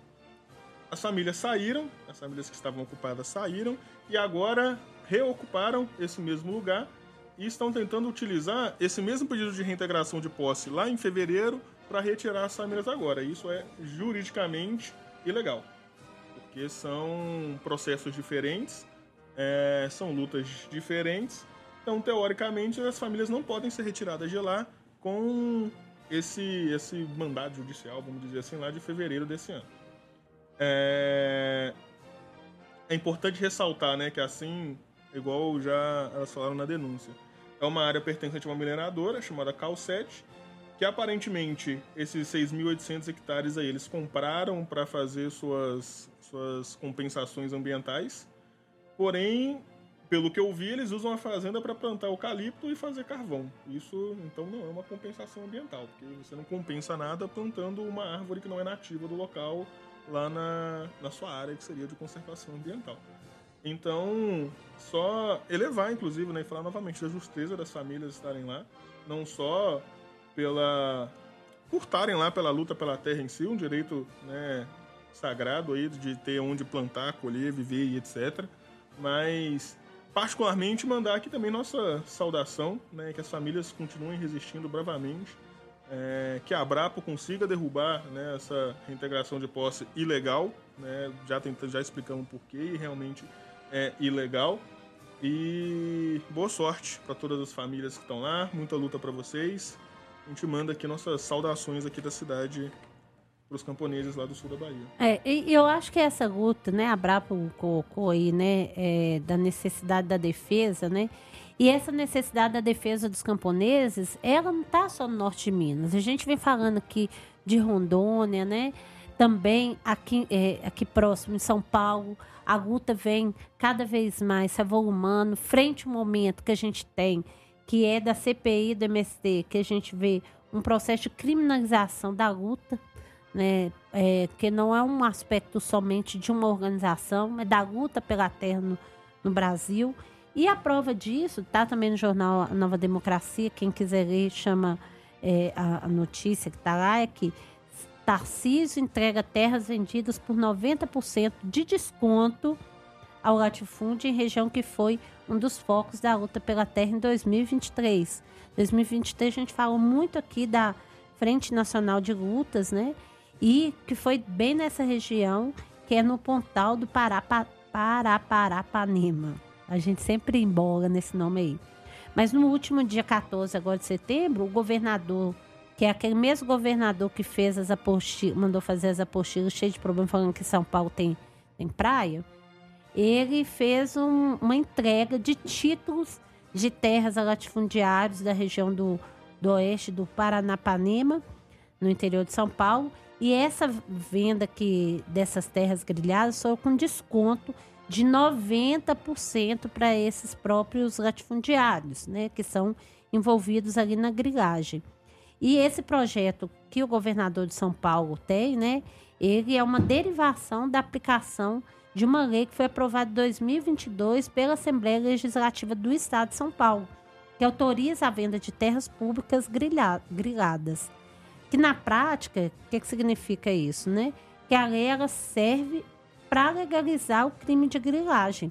As famílias saíram, as famílias que estavam ocupadas saíram e agora reocuparam esse mesmo lugar e estão tentando utilizar esse mesmo pedido de reintegração de posse lá em fevereiro para retirar as famílias agora. Isso é juridicamente ilegal, porque são processos diferentes, é, são lutas diferentes. Então, teoricamente, as famílias não podem ser retiradas de lá com esse, esse mandado judicial, vamos dizer assim, lá de fevereiro desse ano. É, é importante ressaltar, né, que assim, igual já elas falaram na denúncia, é uma área pertencente a uma mineradora chamada Cal7, que aparentemente esses 6.800 hectares aí eles compraram para fazer suas, suas compensações ambientais, porém pelo que eu vi, eles usam a fazenda para plantar eucalipto e fazer carvão. Isso, então, não é uma compensação ambiental, porque você não compensa nada plantando uma árvore que não é nativa do local lá na, na sua área, que seria de conservação ambiental. Então, só elevar, inclusive, né, e falar novamente da justeza das famílias estarem lá, não só pela por lá pela luta pela terra em si, um direito né, sagrado aí de ter onde plantar, colher, viver e etc. Mas particularmente mandar aqui também nossa saudação, né, que as famílias continuem resistindo bravamente, é, que a Abrapo consiga derrubar né, essa reintegração de posse ilegal, né, já, tentando, já explicamos por que realmente é ilegal. E boa sorte para todas as famílias que estão lá, muita luta para vocês. A gente manda aqui nossas saudações aqui da cidade para os camponeses lá do sul da Bahia. É, e eu acho que essa luta, né, a Brapa colocou aí, né, é, da necessidade da defesa, né, e essa necessidade da defesa dos camponeses, ela não está só no norte de Minas. A gente vem falando aqui de Rondônia, né, também aqui, é, aqui próximo, em São Paulo, a luta vem cada vez mais se avolumando, frente ao momento que a gente tem, que é da CPI do MST, que a gente vê um processo de criminalização da luta, né? É, que não é um aspecto somente de uma organização, mas da luta pela terra no, no Brasil. E a prova disso está também no jornal Nova Democracia. Quem quiser ler, chama é, a, a, notícia que está lá: é que Tarcísio entrega terras vendidas por 90% de desconto ao latifúndio em região que foi um dos focos da luta pela terra em 2023. 2023 a gente falou muito aqui da Frente Nacional de Lutas, né? e que foi bem nessa região, que é no Pontal do Pará, Paraparapanema. A gente sempre embola nesse nome aí. Mas no último dia 14 agora de setembro, o governador, que é aquele mesmo governador que fez as apostilas, mandou fazer as apostilas cheio de problema falando que São Paulo tem, tem praia, ele fez um, uma entrega de títulos de terras a latifundiários da região do, do oeste do Paranapanema, no interior de São Paulo, e essa venda que dessas terras grilhadas foi com desconto de 90% para esses próprios latifundiários, né, que são envolvidos ali na grilagem. E esse projeto que o governador de São Paulo tem, né, ele é uma derivação da aplicação de uma lei que foi aprovada em 2022 pela Assembleia Legislativa do Estado de São Paulo, que autoriza a venda de terras públicas grilhadas. Que na prática, o que, que significa isso, né? Que a lei ela serve para legalizar o crime de grilagem,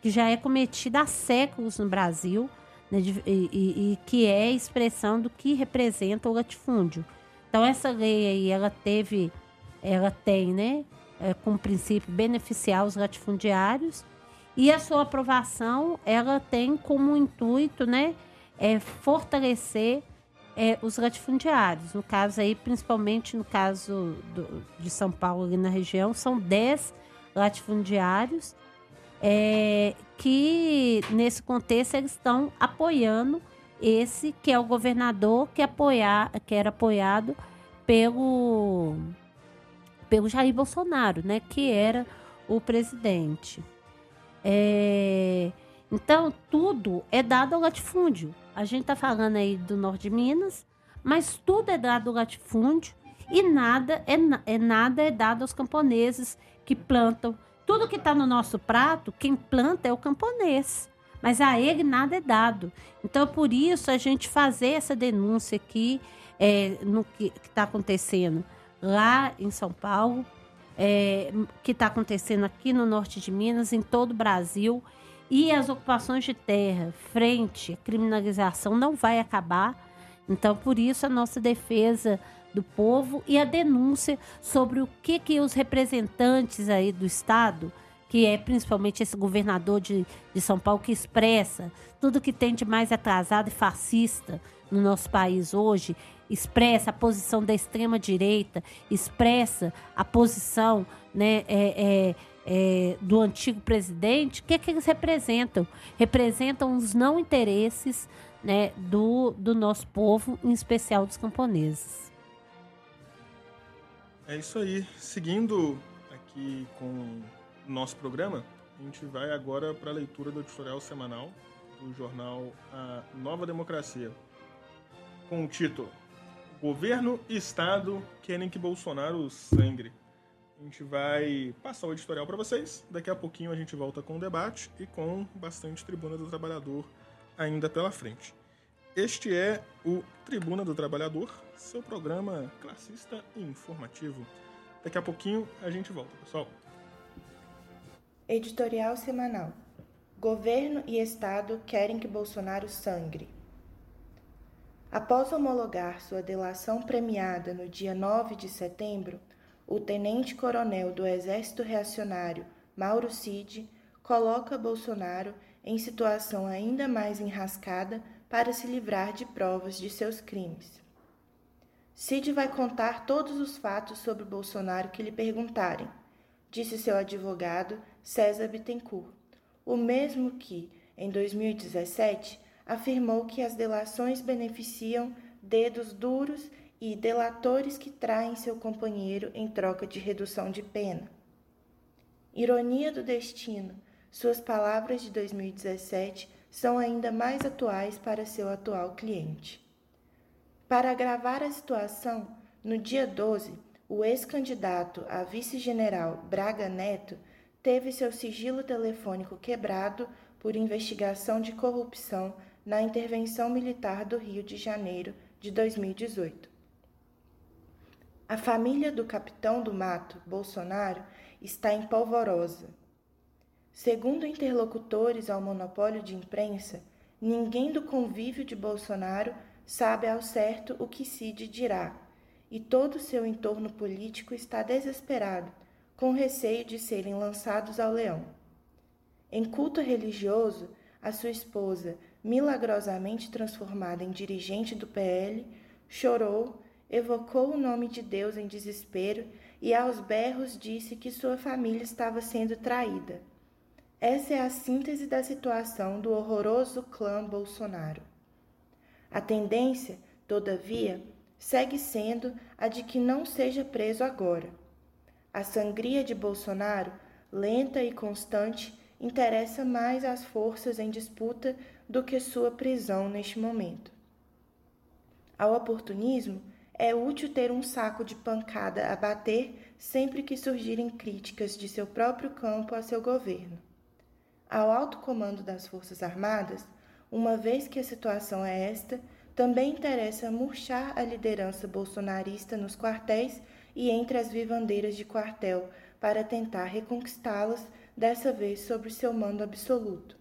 que já é cometido há séculos no Brasil né, de, e, e, que é expressão do que representa o latifúndio. Então essa lei aí, ela teve, ela tem, né, é, como princípio beneficiar os latifundiários e a sua aprovação, ela tem como intuito, né, é fortalecer é, os latifundiários. No caso aí, principalmente no caso do, de São Paulo ali na região, são 10 latifundiários é, que nesse contexto eles estão apoiando esse que é o governador que, apoiar, que era apoiado pelo, pelo Jair Bolsonaro, né, que era o presidente. É, então, tudo é dado ao latifúndio. A gente está falando aí do norte de Minas, mas tudo é dado ao latifúndio e nada é, é, nada é dado aos camponeses que plantam. Tudo que está no nosso prato, quem planta é o camponês. Mas a ele nada é dado. Então, por isso, a gente fazer essa denúncia aqui é, no que está acontecendo lá em São Paulo, é, que está acontecendo aqui no norte de Minas, em todo o Brasil. E as ocupações de terra frente à criminalização não vai acabar. Então, por isso, a nossa defesa do povo e a denúncia sobre o que, que os representantes aí do Estado, que é principalmente esse governador de, de São Paulo, que expressa tudo que tem de mais atrasado e fascista no nosso país hoje, expressa a posição da extrema-direita, expressa a posição né, é, é, é, do antigo presidente, o que, que eles representam? Representam os não interesses né, do, do nosso povo, em especial dos camponeses. É isso aí. Seguindo aqui com o nosso programa, a gente vai agora para a leitura do editorial semanal do jornal A Nova Democracia, com o título Governo e Estado querem que Bolsonaro sangre. A gente vai passar o editorial para vocês. Daqui a pouquinho a gente volta com o debate e com bastante Tribuna do Trabalhador ainda pela frente. Este é o Tribuna do Trabalhador, seu programa classista e informativo. Daqui a pouquinho a gente volta, pessoal. Editorial semanal. Governo e Estado querem que Bolsonaro sangre. Após homologar sua delação premiada no dia 9 de setembro, o tenente-coronel do Exército Reacionário, Mauro Cid, coloca Bolsonaro em situação ainda mais enrascada para se livrar de provas de seus crimes. Cid vai contar todos os fatos sobre Bolsonaro que lhe perguntarem, disse seu advogado César Bittencourt, o mesmo que, em 2017, afirmou que as delações beneficiam dedos duros e delatores que traem seu companheiro em troca de redução de pena. Ironia do destino, suas palavras de 2017 são ainda mais atuais para seu atual cliente. Para agravar a situação, no dia 12, o ex-candidato a vice-general Braga Neto teve seu sigilo telefônico quebrado por investigação de corrupção na intervenção militar do Rio de Janeiro de 2018. A família do capitão do mato, Bolsonaro, está em polvorosa. Segundo interlocutores ao monopólio de imprensa, ninguém do convívio de Bolsonaro sabe ao certo o que Cid dirá, e todo seu entorno político está desesperado, com receio de serem lançados ao leão. Em culto religioso, a sua esposa, milagrosamente transformada em dirigente do PL, chorou, evocou o nome de Deus em desespero e aos berros disse que sua família estava sendo traída. Essa é a síntese da situação do horroroso clã Bolsonaro. A tendência, todavia, segue sendo a de que não seja preso agora. A sangria de Bolsonaro, lenta e constante, interessa mais às forças em disputa do que sua prisão neste momento. Ao oportunismo, é útil ter um saco de pancada a bater sempre que surgirem críticas de seu próprio campo a seu governo. Ao alto comando das Forças Armadas, uma vez que a situação é esta, também interessa murchar a liderança bolsonarista nos quartéis e entre as vivandeiras de quartel para tentar reconquistá-las, dessa vez sob seu mando absoluto.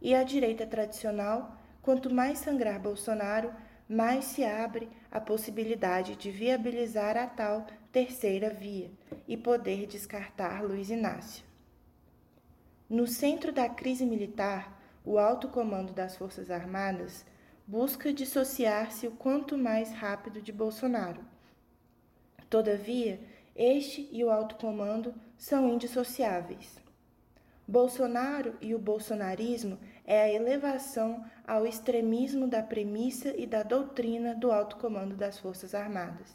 E a direita tradicional, quanto mais sangrar Bolsonaro, mais se abre a possibilidade de viabilizar a tal terceira via e poder descartar Luiz Inácio. No centro da crise militar, o alto comando das Forças Armadas busca dissociar-se o quanto mais rápido de Bolsonaro. Todavia, este e o alto comando são indissociáveis. Bolsonaro e o bolsonarismo é a elevação ao extremismo da premissa e da doutrina do alto comando das Forças Armadas.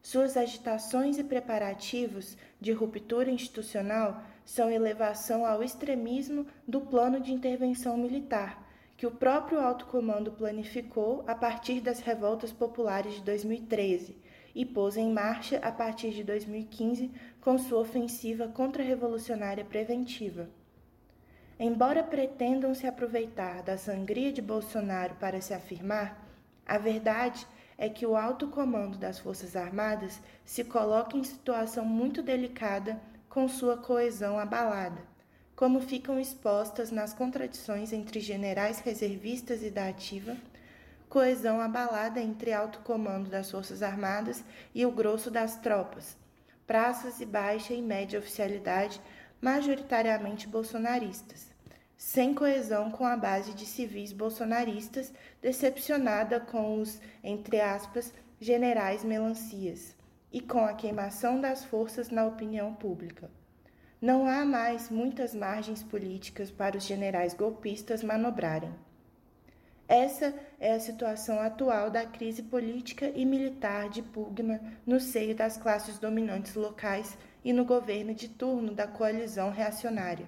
Suas agitações e preparativos de ruptura institucional são elevação ao extremismo do plano de intervenção militar, que o próprio alto comando planificou a partir das revoltas populares de 2013 e pôs em marcha a partir de 2015 com sua ofensiva contra-revolucionária preventiva. Embora pretendam se aproveitar da sangria de Bolsonaro para se afirmar, a verdade é que o alto comando das Forças Armadas se coloca em situação muito delicada com sua coesão abalada, como ficam expostas nas contradições entre generais reservistas e da ativa, coesão abalada entre alto comando das Forças Armadas e o grosso das tropas, praças e baixa e média oficialidade majoritariamente bolsonaristas, sem coesão com a base de civis bolsonaristas, decepcionada com os, entre aspas, generais melancias e com a queimação das forças na opinião pública. Não há mais muitas margens políticas para os generais golpistas manobrarem. Essa é a situação atual da crise política e militar de pugna no seio das classes dominantes locais e no governo de turno da coalizão reacionária.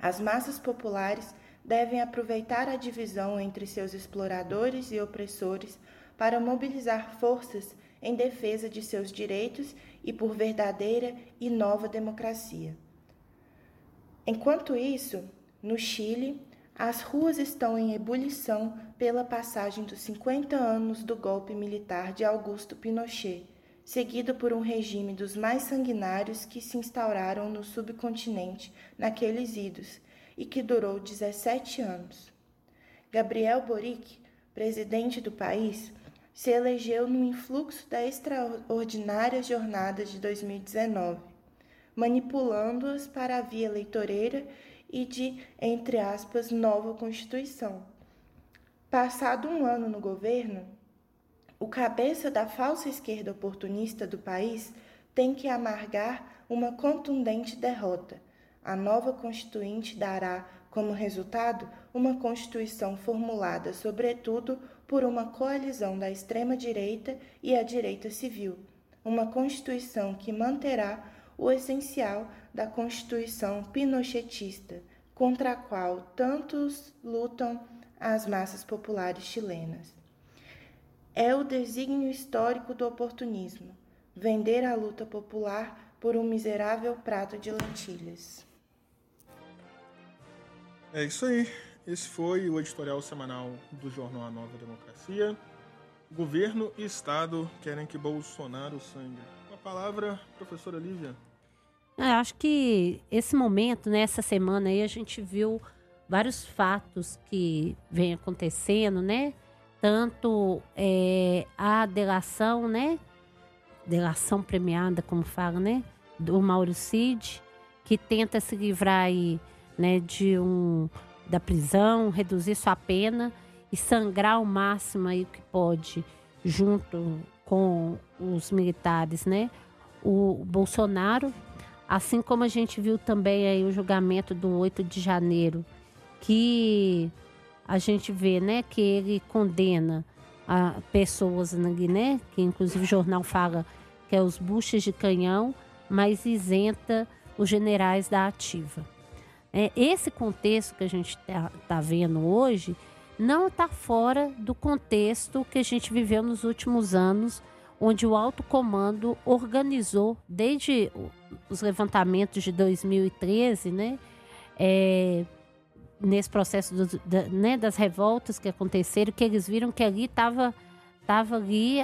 As massas populares devem aproveitar a divisão entre seus exploradores e opressores para mobilizar forças em defesa de seus direitos e por verdadeira e nova democracia. Enquanto isso, no Chile, as ruas estão em ebulição pela passagem dos 50 anos do golpe militar de Augusto Pinochet, seguido por um regime dos mais sanguinários que se instauraram no subcontinente naqueles idos e que durou 17 anos. Gabriel Boric, presidente do país, se elegeu no influxo da extraordinária jornada de 2019, manipulando-as para a via eleitoreira e de, entre aspas, nova Constituição. Passado um ano no governo, o cabeça da falsa esquerda oportunista do país tem que amargar uma contundente derrota. A nova Constituinte dará, como resultado, uma Constituição formulada, sobretudo, por uma coalizão da extrema-direita e a direita civil. Uma Constituição que manterá o essencial da Constituição pinochetista, contra a qual tantos lutam as massas populares chilenas. É o desígnio histórico do oportunismo vender a luta popular por um miserável prato de lentilhas. É isso aí. Esse foi o editorial semanal do jornal A Nova Democracia. Governo e Estado querem que Bolsonaro sangue. Com a palavra, professora Lívia. Eu acho que esse momento, né, semana aí, a gente viu vários fatos que vem acontecendo, né? Tanto é, a delação, né? Delação premiada, como fala, né? Do Mauro Cid, que tenta se livrar aí, né, de um da prisão, reduzir sua pena e sangrar ao máximo aí que pode junto com os militares, né? O Bolsonaro Assim como a gente viu também aí o julgamento do 8 de janeiro, que a gente vê, né, que ele condena a pessoas, né, que inclusive o jornal fala que é os buchas de canhão, mas isenta os generais da ativa. É, esse contexto que a gente está tá vendo hoje não está fora do contexto que a gente viveu nos últimos anos onde o alto comando organizou desde os levantamentos de 2013, né, é, nesse processo do, da, né, das revoltas que aconteceram, que eles viram que ali estava tava ali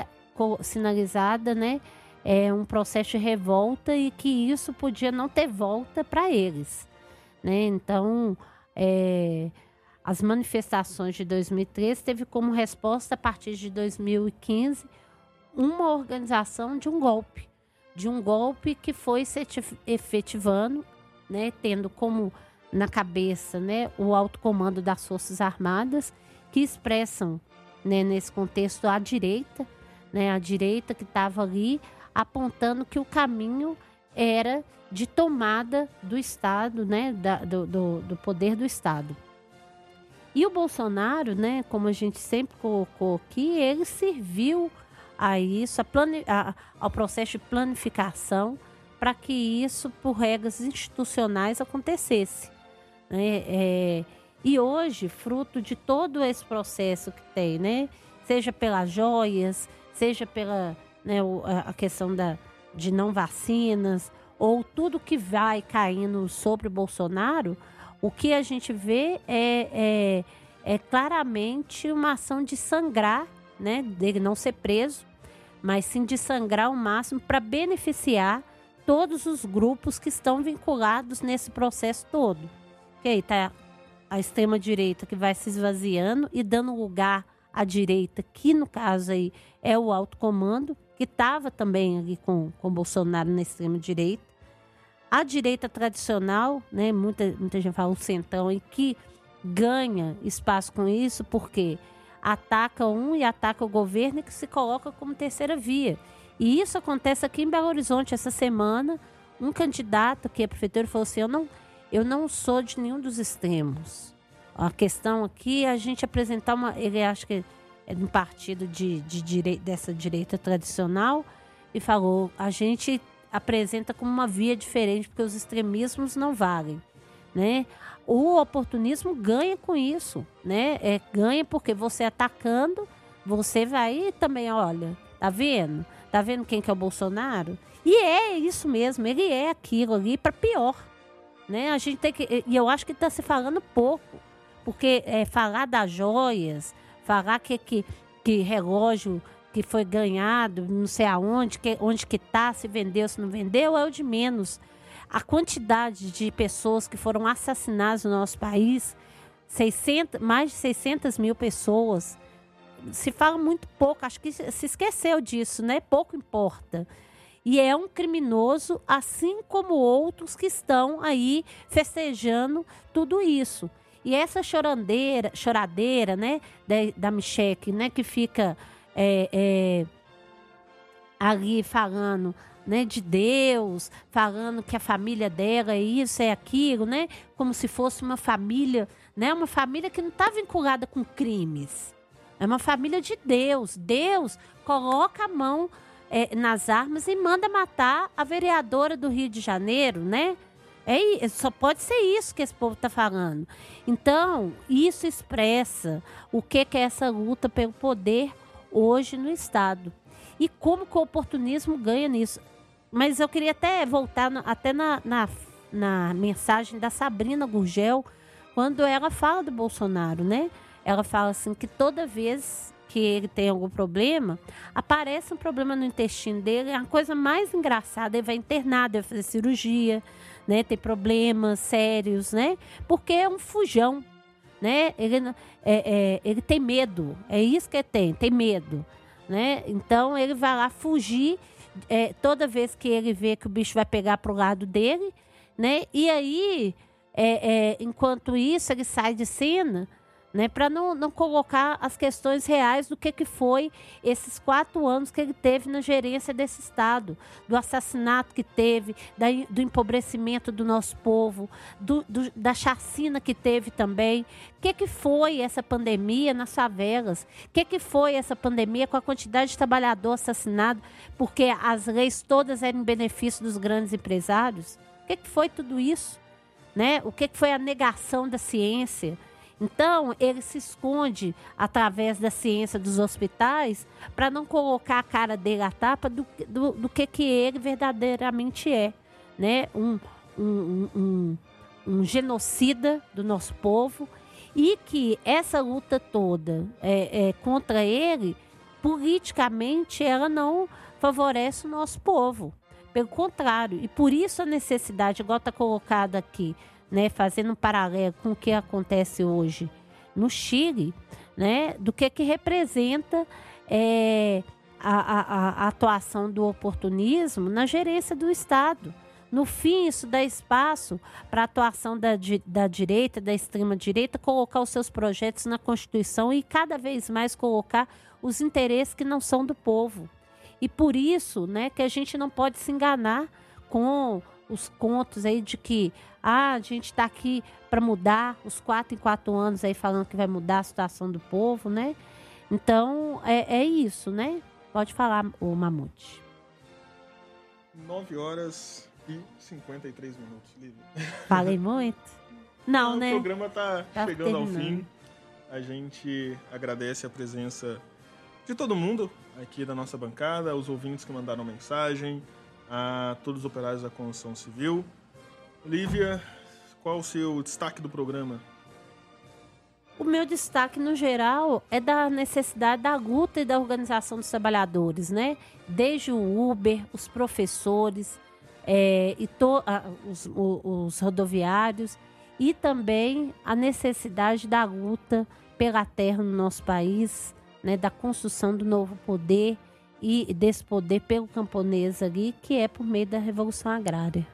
sinalizada, né, é, um processo de revolta e que isso podia não ter volta para eles, né? Então, é, as manifestações de 2013 teve como resposta a partir de 2015 uma organização de um golpe, de um golpe que foi se efetivando, né, tendo como na cabeça né, o alto comando das Forças Armadas, que expressam né, nesse contexto a direita, né, a direita que estava ali apontando que o caminho era de tomada do Estado, né, da, do, do, do poder do Estado. E o Bolsonaro, né, como a gente sempre colocou aqui, ele serviu a isso, a plane, a, ao processo de planificação, para que isso, por regras institucionais, acontecesse. Né? É, e hoje, fruto de todo esse processo que tem, né? seja pelas joias, seja pela né, a questão da, de não vacinas, ou tudo que vai caindo sobre o Bolsonaro, o que a gente vê é, é, é claramente uma ação de sangrar né, dele não ser preso, mas sim de sangrar o máximo para beneficiar todos os grupos que estão vinculados nesse processo todo. Que aí tá a extrema direita que vai se esvaziando e dando lugar à direita, que no caso aí é o alto comando, que estava também ali com, com Bolsonaro na extrema direita. A direita tradicional, né, muita, muita gente fala o centão, e que ganha espaço com isso, porque ataca um e ataca o governo e que se coloca como terceira via. E isso acontece aqui em Belo Horizonte essa semana. Um candidato que é prefeitura falou assim: eu não, eu não sou de nenhum dos extremos. A questão aqui é a gente apresentar uma. Ele acha que é de um partido de, de direi, dessa direita tradicional e falou: a gente apresenta como uma via diferente, porque os extremismos não valem. Né? o oportunismo ganha com isso, né? É, ganha porque você atacando, você vai também, olha, Tá vendo? Tá vendo quem que é o Bolsonaro? E é isso mesmo, ele é aquilo ali para pior. Né? A gente tem que. E eu acho que está se falando pouco. Porque é, falar das joias, falar que, que, que relógio que foi ganhado, não sei aonde, que, onde que tá, se vendeu, se não vendeu, é o de menos. A quantidade de pessoas que foram assassinadas no nosso país, 600, mais de 600 mil pessoas, se fala muito pouco, acho que se esqueceu disso, né? Pouco importa. E é um criminoso, assim como outros que estão aí festejando tudo isso. E essa chorandeira, choradeira, né, da, da Micheque, né, que fica é, é, ali falando né, de Deus, falando que a família dela é isso, é aquilo, né? Como se fosse uma família, né? Uma família que não está vinculada com crimes. É uma família de Deus. Deus coloca a mão é, nas armas e manda matar a vereadora do Rio de Janeiro, né? É, só pode ser isso que esse povo está falando. Então, isso expressa o que, que é essa luta pelo poder hoje no Estado. E como que o oportunismo ganha nisso. Mas eu queria até voltar no, até na, na, na mensagem da Sabrina Gurgel, quando ela fala do Bolsonaro, né? Ela fala assim que toda vez que ele tem algum problema, aparece um problema no intestino dele, é a coisa mais engraçada, ele vai internado, ele vai fazer cirurgia, né? Tem problemas sérios, né? Porque é um fujão, né? Ele, é, é, ele tem medo, é isso que ele tem, tem medo, né? Então ele vai lá fugir é, toda vez que ele vê que o bicho vai pegar pro lado dele, né? E aí, é, é enquanto isso, ele sai de cena né, para não, não colocar as questões reais do que, que foi esses quatro anos que ele teve na gerência desse Estado, do assassinato que teve, da, do empobrecimento do nosso povo, do, do, da chacina que teve também. O que, que foi essa pandemia nas favelas? O que, que foi essa pandemia com a quantidade de trabalhador assassinado porque as leis todas eram em benefício dos grandes empresários? O que, que foi tudo isso? Né? O que, que foi a negação da ciência? Então, ele se esconde através da ciência dos hospitais para não colocar a cara dele à tapa do, do, do, que, que ele verdadeiramente é. Né? Um, um, um, um genocida do nosso povo e que essa luta toda é, é, contra ele, politicamente, ela não favorece o nosso povo. Pelo contrário, e por isso a necessidade, igual está colocado aqui, né, fazendo um paralelo com o que acontece hoje no Chile, né, do que, que representa é, a, a, a atuação do oportunismo na gerência do Estado. No fim, isso dá espaço para a atuação da, da direita, da extrema-direita, colocar os seus projetos na Constituição e cada vez mais colocar os interesses que não são do povo. E por isso né, que a gente não pode se enganar com os contos aí de que ah, a gente está aqui para mudar os quatro em quatro anos aí falando que vai mudar a situação do povo, né? Então é, é isso, né? Pode falar, o Mamute. 9 horas e 53 minutos, Lívia. Falei muito? Não, Não né? O programa está tá chegando terminando. ao fim. A gente agradece a presença de todo mundo aqui da nossa bancada, os ouvintes que mandaram mensagem, a todos os operários da construção civil. Lívia, qual o seu destaque do programa? O meu destaque, no geral, é da necessidade da luta e da organização dos trabalhadores, né? Desde o Uber, os professores, é, e to, os, os rodoviários, e também a necessidade da luta pela terra no nosso país, né? Da construção do novo poder e desse poder pelo camponês ali, que é por meio da Revolução Agrária.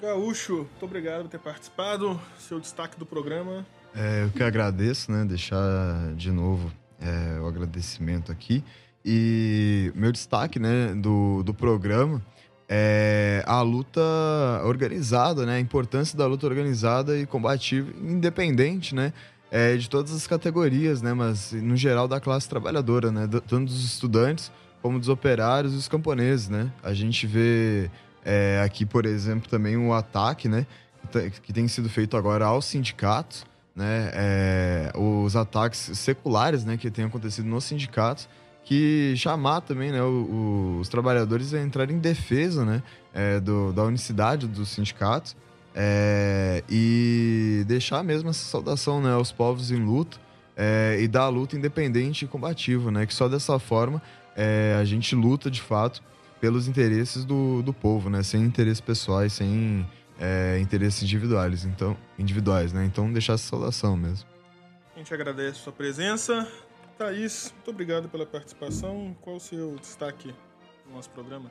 Gaúcho, muito obrigado por ter participado. Seu destaque do programa. É, eu que agradeço, né? Deixar de novo é, o agradecimento aqui. E meu destaque né, do, do programa é a luta organizada, né? A importância da luta organizada e combativa, independente, né? É, de todas as categorias, né? Mas no geral da classe trabalhadora, né? Tanto dos estudantes como dos operários e dos camponeses, né? A gente vê é, aqui, por exemplo, também o ataque, né? Que tem sido feito agora aos sindicatos, né? É, os ataques seculares, né? Que têm acontecido nos sindicatos, que chamar também né, o, o, os trabalhadores a entrar em defesa né, é, do, da unicidade dos sindicatos é, e deixar mesmo essa saudação né, aos povos em luto é, e dar a luta independente e combativa, né, que só dessa forma é, a gente luta de fato pelos interesses do, do povo, né, sem interesses pessoais, sem é, interesses individuais, então, individuais, né, então deixar essa saudação mesmo. A gente agradece a sua presença. Thaís, muito obrigado pela participação. Qual o seu destaque no nosso programa?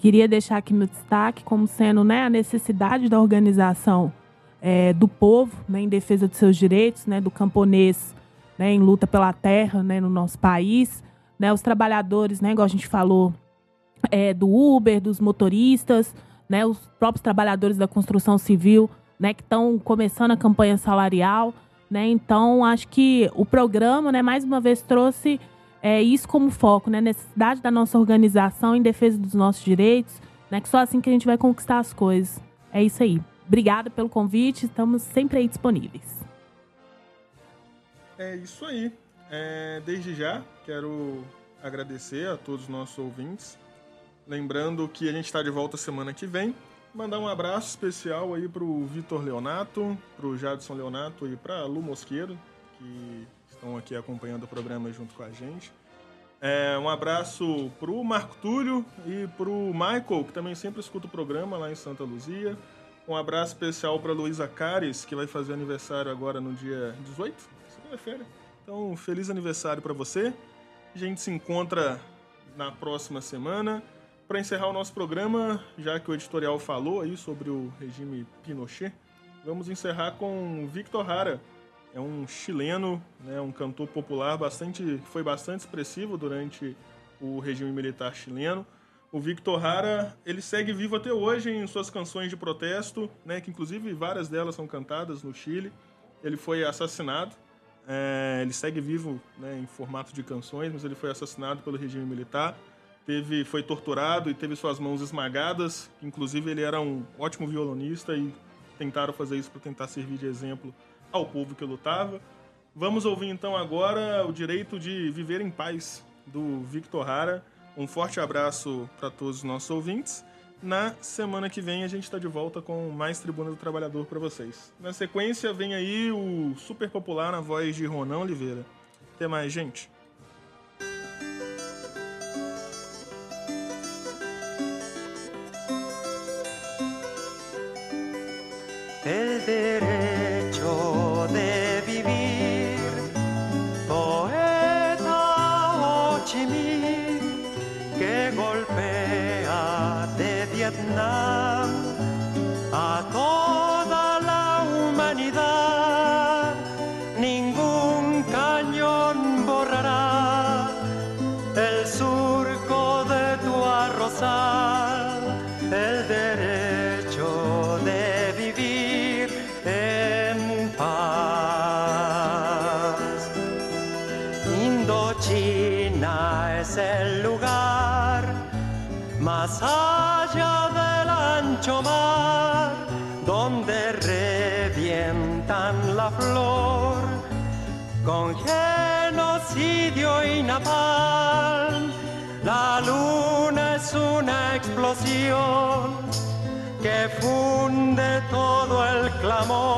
Queria deixar aqui meu destaque como sendo né, a necessidade da organização é, do povo né, em defesa dos seus direitos, né, do camponês né, em luta pela terra né, no nosso país, né, os trabalhadores, né, igual a gente falou, é, do Uber, dos motoristas, né, os próprios trabalhadores da construção civil né, que estão começando a campanha salarial. Né? Então, acho que o programa, né, mais uma vez, trouxe é, isso como foco, né? necessidade da nossa organização em defesa dos nossos direitos, né? que só assim que a gente vai conquistar as coisas. É isso aí. Obrigada pelo convite, estamos sempre aí disponíveis. É isso aí. É, desde já, quero agradecer a todos os nossos ouvintes. Lembrando que a gente está de volta semana que vem. Mandar um abraço especial aí pro Vitor Leonato, pro Jadson Leonato e pra Lu Mosqueiro, que estão aqui acompanhando o programa junto com a gente. É, um abraço pro Marco Túlio e pro Michael, que também sempre escuta o programa lá em Santa Luzia. Um abraço especial para Luísa Cares, que vai fazer aniversário agora no dia 18, segunda-feira. Então, feliz aniversário para você. A gente se encontra na próxima semana. Para encerrar o nosso programa, já que o editorial falou aí sobre o regime Pinochet, vamos encerrar com Victor Hara. É um chileno, né, um cantor popular bastante, foi bastante expressivo durante o regime militar chileno. O Victor Hara, ele segue vivo até hoje em suas canções de protesto, né, que inclusive várias delas são cantadas no Chile. Ele foi assassinado, é, ele segue vivo né, em formato de canções, mas ele foi assassinado pelo regime militar teve, foi torturado e teve suas mãos esmagadas. Inclusive, ele era um ótimo violonista e tentaram fazer isso para tentar servir de exemplo ao povo que lutava. Vamos ouvir então agora o direito de viver em paz do Victor Hara. Um forte abraço para todos os nossos ouvintes. Na semana que vem a gente está de volta com mais Tribuna do Trabalhador para vocês. Na sequência vem aí o super popular na voz de Ronan Oliveira. Até mais, gente. el amor.